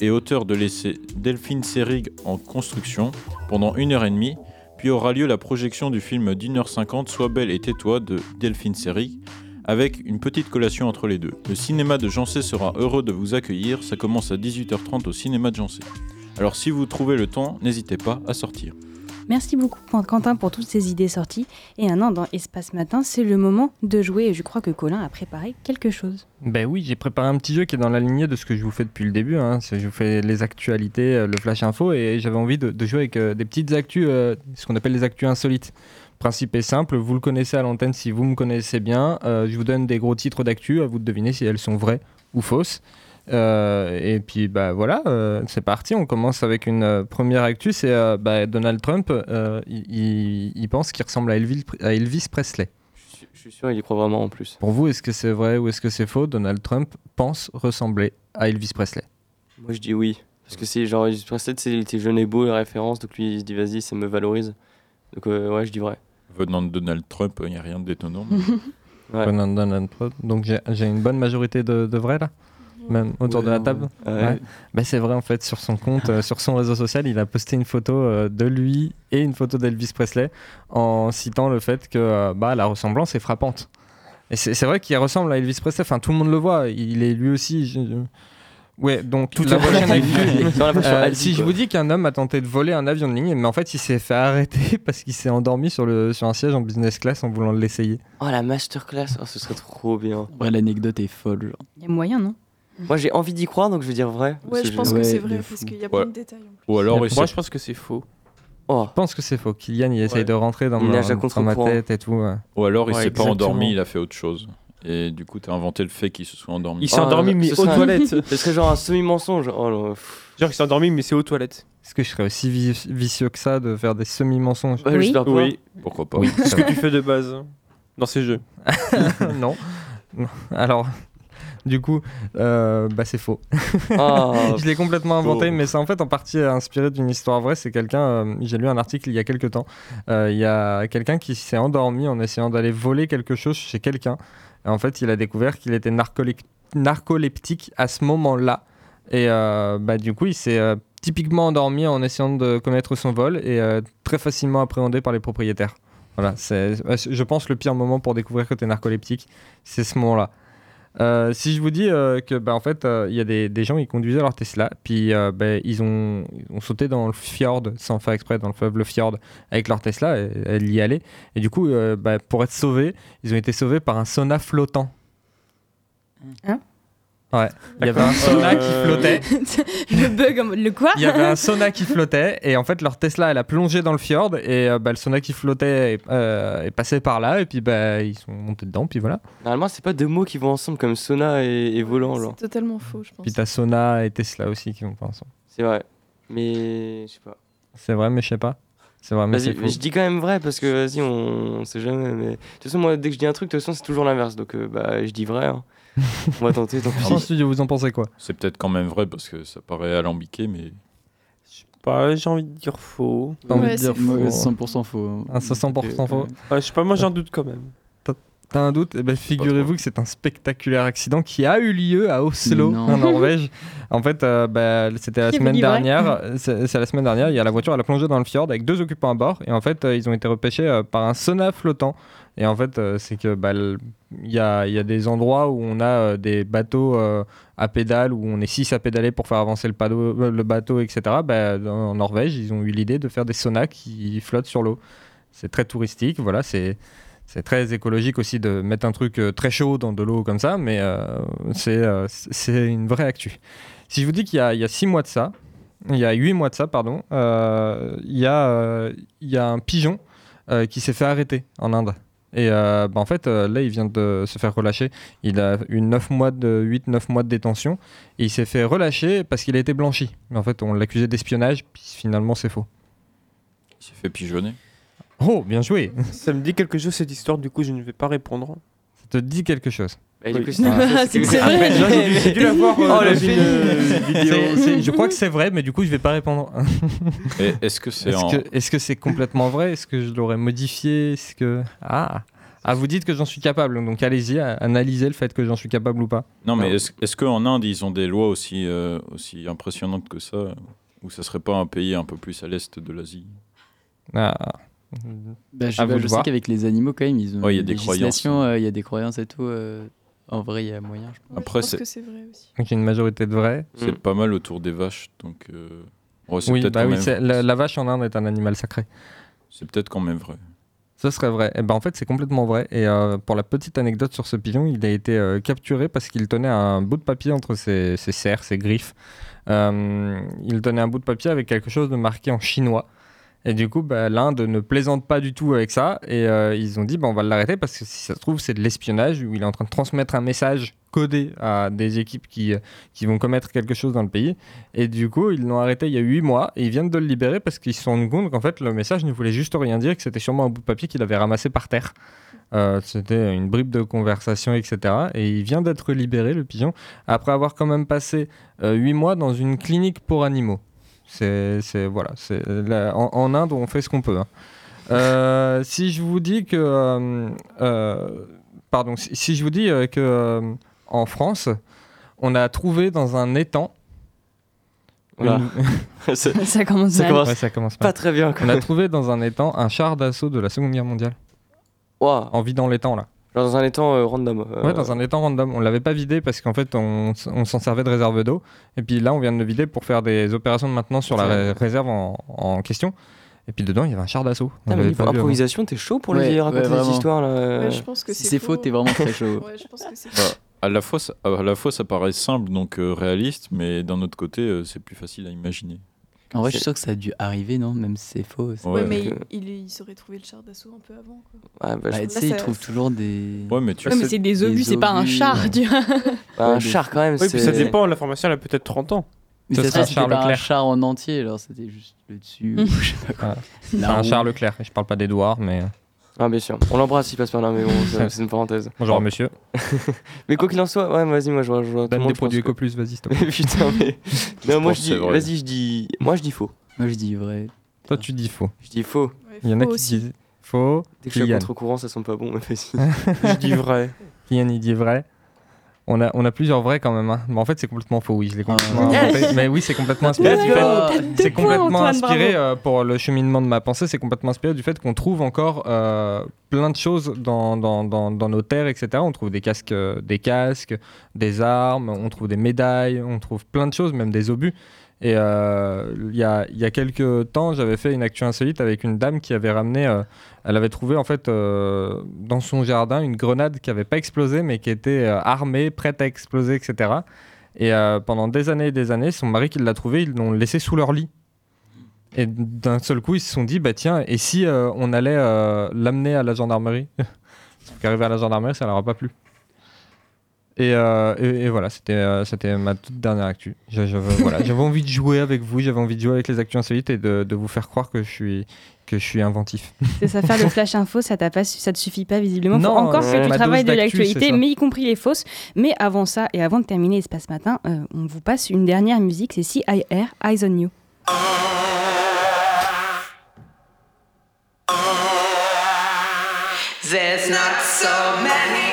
et auteur de l'essai Delphine Seyrig en construction, pendant une heure et demie, puis aura lieu la projection du film d'une heure cinquante Sois belle et tais-toi de Delphine Seyrig, avec une petite collation entre les deux. Le cinéma de Jancé sera heureux de vous accueillir, ça commence à 18h30 au cinéma de Jancé. Alors si vous trouvez le temps, n'hésitez pas à sortir. Merci beaucoup Quentin pour toutes ces idées sorties. Et maintenant, dans Espace Matin, c'est le moment de jouer. Et je crois que Colin a préparé quelque chose. Ben oui, j'ai préparé un petit jeu qui est dans la lignée de ce que je vous fais depuis le début. hein. Je vous fais les actualités, euh, le flash info, et j'avais envie de, jouer avec euh, des petites actus, euh, ce qu'on appelle les actus insolites. Principe est simple, vous le connaissez à l'antenne si vous me connaissez bien. Je vous donne des gros titres d'actu, à vous de deviner si elles sont vraies ou fausses. Euh, et puis bah voilà, euh, c'est parti. On commence avec une euh, première actu. C'est euh, bah, Donald Trump. il, pense qu'il ressemble à Elvis, à Elvis Presley. Je suis sûr, il y croit vraiment en plus. Pour vous, est-ce que c'est vrai ou est-ce que c'est faux? Donald Trump pense ressembler à Elvis Presley. Moi, je dis oui. Parce que c'est genre, Elvis Presley, tu sais, il était jeune et beau, la référence, donc lui, il se dit, vas-y, ça me valorise. Donc, euh, ouais, je dis vrai. Venant de Donald Trump, il n'y a rien d'étonnant. Ouais. Donald- Donald Trump. Donc j'ai j'ai une bonne majorité de, de vrais là? Même autour de la table Ouais. Bah, c'est vrai en fait sur son compte euh, sur son réseau social il a posté une photo euh, de lui et une photo d'Elvis Presley en citant le fait que euh, bah, la ressemblance est frappante et c'est c'est vrai qu'il ressemble à Elvis Presley enfin tout le monde le voit il est lui aussi je- je- Ouais, donc Tout la prochaine la version euh, si je vous dis qu'un homme a tenté de voler un avion de ligne, mais en fait il s'est fait arrêter parce qu'il s'est endormi sur, le, sur un siège en business class en voulant l'essayer. Oh, la masterclass, oh, ce serait trop bien. Ouais, l'anecdote est folle. Genre. Il y a moyen, non? Moi, j'ai envie d'y croire, donc je vais dire vrai. Ouais, je pense que c'est vrai, parce qu'il y a plein de détails. Ou alors, Moi, je pense que c'est faux. Oh, Je pense que c'est faux. Kylian il essaye Ouais. de rentrer dans, Il ma, dans ma tête et tout. ouais. ou alors il Ouais, s'est pas endormi, il a fait autre chose. Et du coup, tu as inventé le fait qu'il se soit endormi. Il s'est endormi, mais ce aux un- toilettes. Ce serait genre un semi-mensonge. Oh. Genre, il s'est endormi, mais c'est aux toilettes. Est-ce que je serais aussi vi- vicieux que ça de faire des semi-mensonges? J'espère pas. Oui, Pourquoi pas? Oui, ce que tu fais de base dans ces jeux. non. Non. Alors, du coup, euh, bah, c'est faux. Ah, je l'ai complètement inventé, mais c'est en fait en partie inspiré d'une histoire vraie. C'est quelqu'un, euh, j'ai lu un article il y a quelques temps. Euh, Il y a quelqu'un qui s'est endormi en essayant d'aller voler quelque chose chez quelqu'un. Et en fait, il a découvert qu'il était narcoleptique à ce moment-là. Et euh, bah, du coup, il s'est euh, typiquement endormi en essayant de commettre son vol et euh, très facilement appréhendé par les propriétaires. Voilà, c'est, je pense, le pire moment pour découvrir que tu es narcoleptique, c'est ce moment-là. Euh, si je vous dis euh, que bah, en fait euh, il y a des, des gens ils conduisaient leur Tesla puis euh, bah, ils, ont, ont sauté dans le fjord sans faire exprès dans le fleuve le fjord avec leur Tesla et elle y allait et du coup bah, pour être sauvés ils ont été sauvés par un sauna flottant. Hein? Ouais il y avait un sauna qui Euh, flottait Le bug, le quoi il y avait un sauna qui flottait et en fait leur Tesla elle a plongé dans le fjord et euh, bah, le sauna qui flottait est, euh, est passé par là et puis bah, ils sont montés dedans puis voilà Normalement, c'est pas deux mots qui vont ensemble comme sauna et, et volant. genre. C'est totalement faux, je pense. puis t'as sauna et Tesla aussi qui vont pas ensemble C'est vrai. Mais je sais pas. c'est vrai mais je sais pas c'est vrai mais mais je dis quand même vrai parce que vas-y, on, on sait jamais. Mais de toute façon, moi, dès que je dis un truc, de toute façon, c'est toujours l'inverse. Donc, euh, bah, je dis vrai. hein. on va tenter, tant studio, vous en pensez quoi? C'est peut-être quand même vrai parce que ça paraît alambiqué, mais Bah, j'ai envie de dire faux. T'as envie Ouais, de dire faux. Ouais, 100% faux. Un 100% faux. Ouais, je sais pas, moi j'en doute quand même. T'as un doute? Eh ben, Figurez-vous que c'est un spectaculaire accident qui a eu lieu à Oslo, en Norvège. En fait, euh, bah, c'était la semaine dernière. C'est c'est la semaine dernière. Il y a la voiture, elle a plongé dans le fjord avec deux occupants à bord. Et en fait, euh, ils ont été repêchés euh, par un sauna flottant. Et en fait, euh, c'est que bah, il y, a, des endroits où on a euh, des bateaux euh, à pédales, où on est six à pédaler pour faire avancer le, bateau, etc. Bah, en Norvège, ils ont eu l'idée de faire des saunas qui flottent sur l'eau. C'est très touristique, voilà, c'est très écologique aussi de mettre un truc très chaud dans de l'eau comme ça, mais c'est une vraie actu. Si je vous dis qu'il y, a- six mois de ça, il y a huit mois de ça, pardon, il y, a, un pigeon qui s'est fait arrêter en Inde. Et euh, bah, en fait, euh, là, il vient de se faire relâcher. Il a eu 9 mois de 8-9 mois de détention. Et il s'est fait relâcher parce qu'il a été blanchi. Mais en fait, on l'accusait d'espionnage, puis finalement, c'est faux. il s'est fait pigeonner. Oh, bien joué Ça me dit quelque chose cette histoire, du coup je ne vais pas répondre. te dit quelque chose. Bah, Ah. C'est que c'est Après, vrai. j'ai dû- j'ai dû la voir. Oh, le vidéo. Je crois que c'est vrai, mais du coup, je vais pas répondre. Est-ce que c'est Est-ce en... que est-ce que c'est complètement vrai? Est-ce que je l'aurais modifié? Est-ce que ah ah vous dites que j'en suis capable, donc allez-y, analysez le fait que j'en suis capable ou pas. Non, mais est-ce est-ce qu'en Inde, ils ont des lois aussi, euh, aussi impressionnantes que ça? Ou ça serait pas un pays un peu plus à l'est de l'Asie? Ah. Bah, je sais, je qu'avec les animaux, quand même, ils ont Ouais, y a des croyances. euh, Il y a des croyances et tout. euh, en vrai, il y a moyen, je pense. Après, je pense c'est que c'est vrai aussi. Donc il y a une majorité de vrais. c'est pas mal autour des vaches, donc euh, Oui, bah oui, la, la vache en Inde est un animal sacré. c'est peut-être quand même vrai. Ce serait vrai. Et ben en fait, c'est complètement vrai. Et euh, pour la petite anecdote sur ce pigeon, il a été euh, capturé parce qu'il tenait un bout de papier entre ses, ses serres, ses griffes. Euh, il tenait un bout de papier avec quelque chose de marqué en chinois. Et du coup, bah, l'Inde ne plaisante pas du tout avec ça. Et euh, ils ont dit, bah, on va l'arrêter parce que si ça se trouve, c'est de l'espionnage où il est en train de transmettre un message codé à des équipes qui, euh, vont commettre quelque chose dans le pays. Et du coup, ils l'ont arrêté il y a 8 mois et ils viennent de le libérer parce qu'ils se sont rendus compte qu'en fait, le message ne voulait juste rien dire, que c'était sûrement un bout de papier qu'il avait ramassé par terre. Euh, c'était une bribe de conversation, etc. Et il vient d'être libéré, le pigeon, après avoir quand même passé 8 mois dans une clinique pour animaux. C'est, c'est- voilà, c'est en, en Inde, on fait ce qu'on peut. hein. Euh, si je vous dis que, euh, euh, pardon, si, si je vous dis euh, que euh, en France, on a trouvé dans un étang. Voilà. une- ça, commence ça commence Ouais, ça commence pas mal. très bien. quoi. On a trouvé dans un étang un char d'assaut de la Seconde Guerre mondiale. Ouah. En vidant l'étang là. Genre dans un étang euh, random. euh, Ouais, dans un étang random. On l'avait pas vidé parce qu'en fait, on, s'en servait de réserve d'eau. Et puis là, on vient de le vider pour faire des opérations de maintenance sur la ré- réserve en, en question. Et puis dedans, il y avait un char d'assaut. On Putain, mais l'avait niveau pas vu avant. improvisation, t'es chaud pour Ouais, les raconter ouais, des vraiment. histoires là. euh. Ouais, je pense que Si c'est c'est faux, t'es vraiment très chaud. Ouais, je pense que c'est Bah, à, la fois, ça, à la fois, ça paraît simple, donc euh, réaliste, mais d'un autre côté, euh, c'est plus facile à imaginer. En vrai, je suis sûr que ça a dû arriver, non? Même si c'est faux. Ouais, Ouais. mais il, il, il saurait trouver le char d'assaut un peu avant. Quoi. Ouais, bah, Bah, je- tu sais, ça- trouvent toujours des. Ouais, mais tu Ouais, mais c'est des obus, c'est pas un char, ouais. tu vois. bah, un char quand même. Oui, puis ça dépend, la formation elle a peut-être 30 ans. Mais ça, sera c'était Charles pas un char en entier, alors c'était juste le dessus. Ou je sais pas quoi. La un char Leclerc. Je parle pas d'Edouard, mais. Ah, bien sûr. On l'embrasse, il passe par là, mais bon, c'est une parenthèse. Bonjour, monsieur. Mais quoi qu'il en soit, ouais, vas-y, moi je vois. je vois tout le Donne monde, des produits que- EcoPlus, vas-y, s'il te plaît. Mais putain, mais. Non, moi je dis. Vas-y, je dis. Moi je dis faux. Moi, je dis vrai. Toi, tu dis faux. Je dis faux. Ouais, Il y en a qui aussi. disent faux. Dès que je suis à contre-courant, ça sent pas bon, mais vas-y. Je dis vrai. Kylian, il dit vrai. On a, on a plusieurs vrais quand même. hein. Mais en fait, c'est complètement faux, oui. Je l'ai complètement inventé. Mais oui, c'est complètement inspiré du fait. C'est complètement inspiré euh, pour le cheminement de ma pensée. C'est complètement inspiré du fait qu'on trouve encore euh, plein de choses dans, dans, dans, dans nos terres, etc. On trouve des casques, euh, des casques, des armes, on trouve des médailles, on trouve plein de choses, même des obus. Et euh, il y, a, y a quelques temps, j'avais fait une actu insolite avec une dame qui avait ramené, euh, elle avait trouvé en fait euh, dans son jardin une grenade qui n'avait pas explosé mais qui était armée, prête à exploser, etc. Et pendant des années et des années, son mari qui l'a trouvée, ils l'ont laissé sous leur lit. Et d'un seul coup, ils se sont dit, bah tiens, et si on allait l'amener à la gendarmerie? Sauf qu'arriver à la gendarmerie, ça leur a pas plu. Et, euh, et- et voilà, c'était euh, c'était ma toute dernière actu. Je- je veux- voilà, J'avais envie de jouer avec vous, j'avais envie de jouer avec les actus insolites et de, de vous faire croire que je suis, que je suis inventif. C'est ça, faire le flash info, ça, t'a pas, ça te suffit pas visiblement. Faut Non, encore euh, que tu ma travailles dose de l'actualité, mais y compris les fausses. Mais avant ça, et avant de terminer Espace Matin, euh, on vous passe une dernière musique, c'est CIR, Eyes on You. There's not so many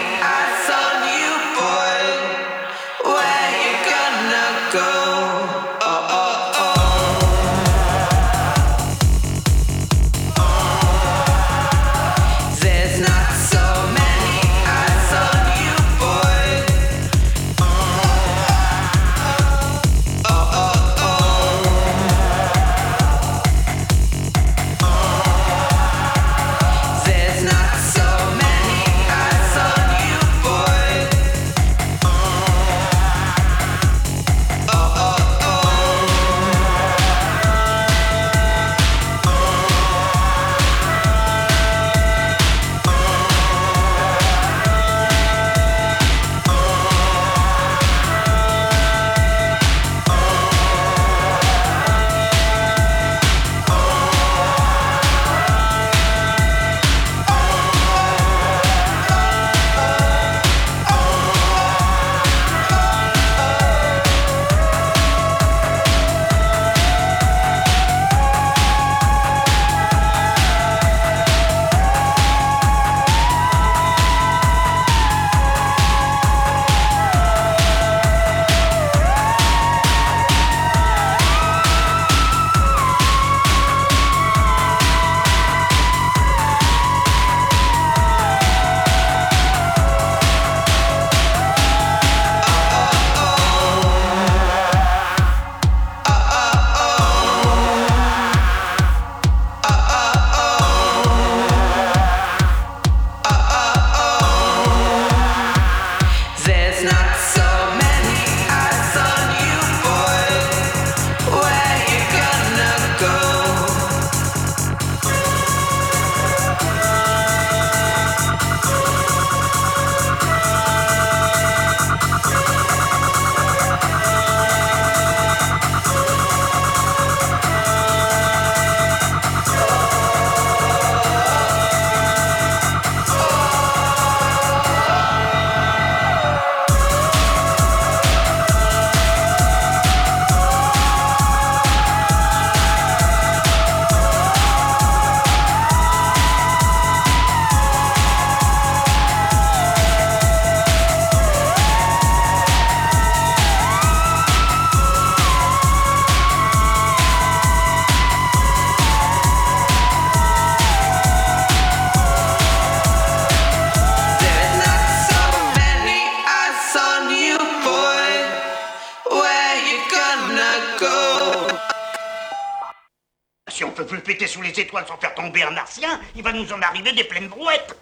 étoiles sans faire tomber un martien, il va nous en arriver des pleines brouettes.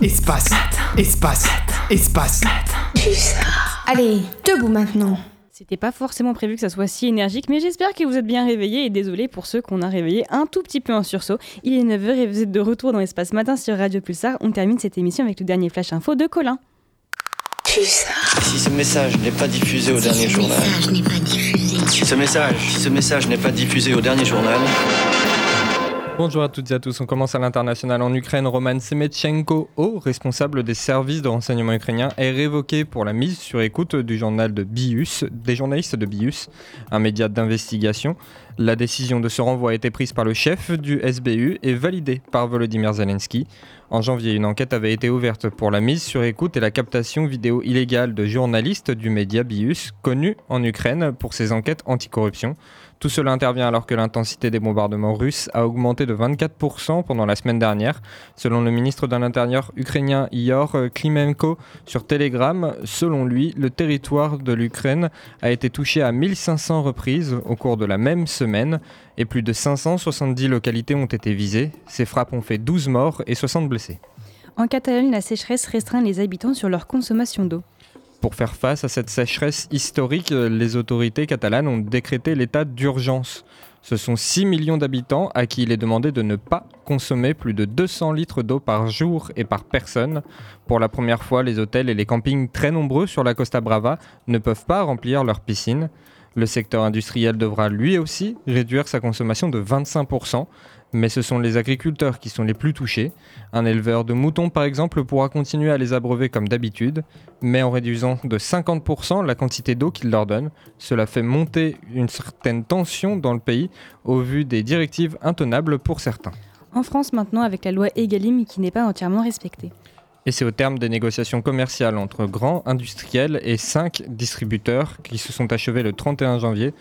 Espace, espace, espace. Allez, debout maintenant. C'était pas forcément prévu que ça soit si énergique, mais j'espère que vous êtes bien réveillés et désolé pour ceux qu'on a réveillés un tout petit peu en sursaut. Il est 9h et vous êtes de retour dans l'espace matin sur Radio Pulsar. On termine cette émission avec le dernier flash info de Colin. Si ce message n'est pas diffusé au dernier journal. Si ce message, ce message n'est pas diffusé au dernier journal. Bonjour à toutes et à tous. On commence à l'international en Ukraine. Roman Semetchenko, haut responsable des services de renseignement ukrainiens, est révoqué pour la mise sur écoute du journal de Bius, des journalistes de Bius, un média d'investigation. La décision de ce renvoi a été prise par le chef du SBU et validée par Volodymyr Zelensky. En janvier, une enquête avait été ouverte pour la mise sur écoute et la captation vidéo illégale de journalistes du média Bius, connu en Ukraine pour ses enquêtes anticorruption. Tout cela intervient alors que l'intensité des bombardements russes a augmenté de 24% pendant la semaine dernière. Selon le ministre de l'Intérieur ukrainien Ior Klimenko sur Telegram, selon lui, le territoire de l'Ukraine a été touché à 1500 reprises au cours de la même semaine et plus de 570 localités ont été visées. Ces frappes ont fait 12 morts et 60 blessés. En Catalogne, la sécheresse restreint les habitants sur leur consommation d'eau. Pour faire face à cette sécheresse historique, les autorités catalanes ont décrété l'état d'urgence. Ce sont 6 millions d'habitants à qui il est demandé de ne pas consommer plus de 200 litres d'eau par jour et par personne. Pour la première fois, les hôtels et les campings très nombreux sur la Costa Brava ne peuvent pas remplir leurs piscines. Le secteur industriel devra lui aussi réduire sa consommation de 25%, mais ce sont les agriculteurs qui sont les plus touchés. Un éleveur de moutons, par exemple, pourra continuer à les abreuver comme d'habitude, mais en réduisant de 50% la quantité d'eau qu'il leur donne. Cela fait monter une certaine tension dans le pays au vu des directives intenables pour certains. En France maintenant, avec la loi Egalim qui n'est pas entièrement respectée. Et c'est au terme des négociations commerciales entre grands industriels et cinq distributeurs qui se sont achevées le 31 janvier.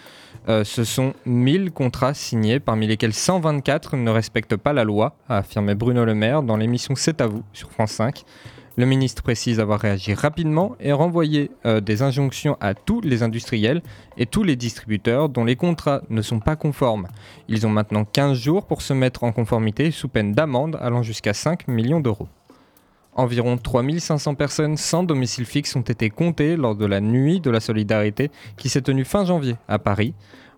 Euh, ce sont 1000 contrats signés, parmi lesquels 124 ne respectent pas la loi, a affirmé Bruno Le Maire dans l'émission C'est à vous sur France 5. Le ministre précise avoir réagi rapidement et renvoyé euh, des injonctions à tous les industriels et tous les distributeurs dont les contrats ne sont pas conformes. Ils ont maintenant 15 jours pour se mettre en conformité sous peine d'amende allant jusqu'à 5 millions d'euros. Environ 3500 personnes sans domicile fixe ont été comptées lors de la nuit de la solidarité qui s'est tenue fin janvier à Paris.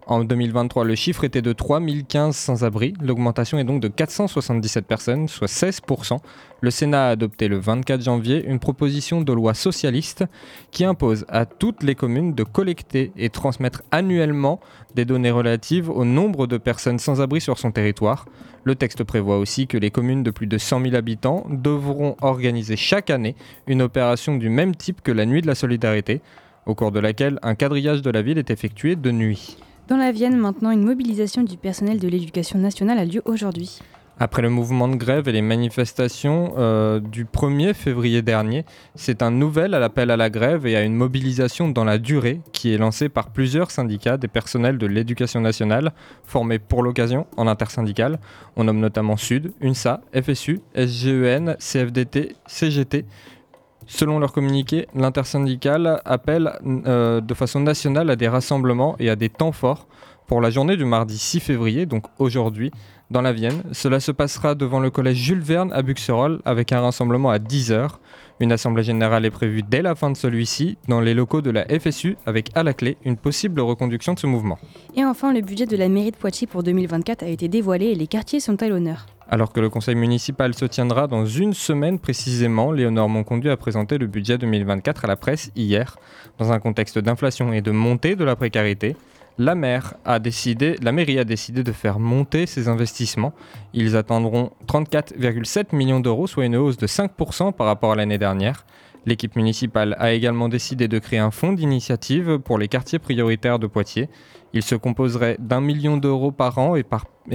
En 2023, le chiffre était de 3015 sans-abri. L'augmentation est donc de 477 personnes, soit 16%. Le Sénat a adopté le 24 janvier une proposition de loi socialiste qui impose à toutes les communes de collecter et transmettre annuellement des données relatives au nombre de personnes sans-abri sur son territoire. Le texte prévoit aussi que les communes de plus de 100 000 habitants devront organiser chaque année une opération du même type que la Nuit de la Solidarité, au cours de laquelle un quadrillage de la ville est effectué de nuit. Dans la Vienne, maintenant, une mobilisation du personnel de l'éducation nationale a lieu aujourd'hui. Après le mouvement de grève et les manifestations euh, du 1er février dernier, c'est un nouvel appel à la grève et à une mobilisation dans la durée qui est lancé par plusieurs syndicats des personnels de l'éducation nationale formés pour l'occasion en intersyndical. On nomme notamment Sud, UNSA, FSU, SGEN, CFDT, CGT. Selon leur communiqué, l'intersyndical appelle euh, de façon nationale à des rassemblements et à des temps forts pour la journée du mardi 6 février, donc aujourd'hui, dans la Vienne. Cela se passera devant le collège Jules Verne à Buxerolles avec un rassemblement à 10h. Une assemblée générale est prévue dès la fin de celui-ci dans les locaux de la FSU avec à la clé une possible reconduction de ce mouvement. Et enfin, le budget de la mairie de Poitiers pour 2024 a été dévoilé et les quartiers sont à l'honneur. Alors que le conseil municipal se tiendra dans une semaine précisément, Léonore Monconduit a présenté le budget 2024 à la presse hier. Dans un contexte d'inflation et de montée de la précarité, la, la mairie a décidé de faire monter ses investissements. Ils attendront 34,7 millions d'euros, soit une hausse de 5% par rapport à l'année dernière. L'équipe municipale a également décidé de créer un fonds d'initiative pour les quartiers prioritaires de Poitiers. Il se composerait d'un million d'euros par an et,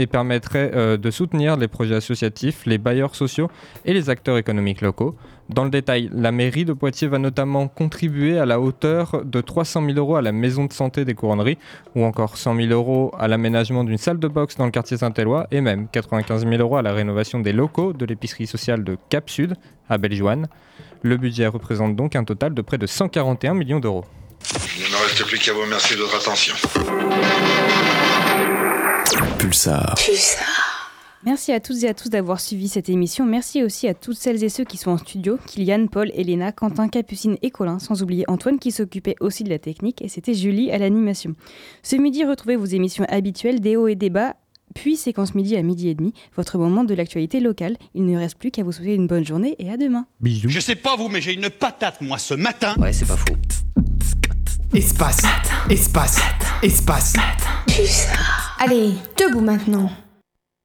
permettrait euh, de soutenir les projets associatifs, les bailleurs sociaux et les acteurs économiques locaux. Dans le détail, la mairie de Poitiers va notamment contribuer à la hauteur de 300 000 euros à la maison de santé des couronneries ou encore 100 000 euros à l'aménagement d'une salle de boxe dans le quartier Saint-Éloi et même 95 000 euros à la rénovation des locaux de l'épicerie sociale de Cap Sud à Bellejoine. Le budget représente donc un total de près de 141 millions d'euros. Il ne me reste plus qu'à vous remercier de votre attention. Pulsar. Merci à toutes et à tous d'avoir suivi cette émission. Merci aussi à toutes celles et ceux qui sont en studio, Kylian, Paul, Elena, Quentin, Capucine et Colin, sans oublier Antoine qui s'occupait aussi de la technique et c'était Julie à l'animation. Ce midi, retrouvez vos émissions habituelles, des hauts et des bas, puis séquence midi à midi et demi, votre moment de l'actualité locale. Il ne reste plus qu'à vous souhaiter une bonne journée et à demain. Bisous. Je sais pas vous, mais j'ai une patate, moi, ce matin. Ouais, c'est pas faux. Espace. Espace. Espace. Allez, debout maintenant.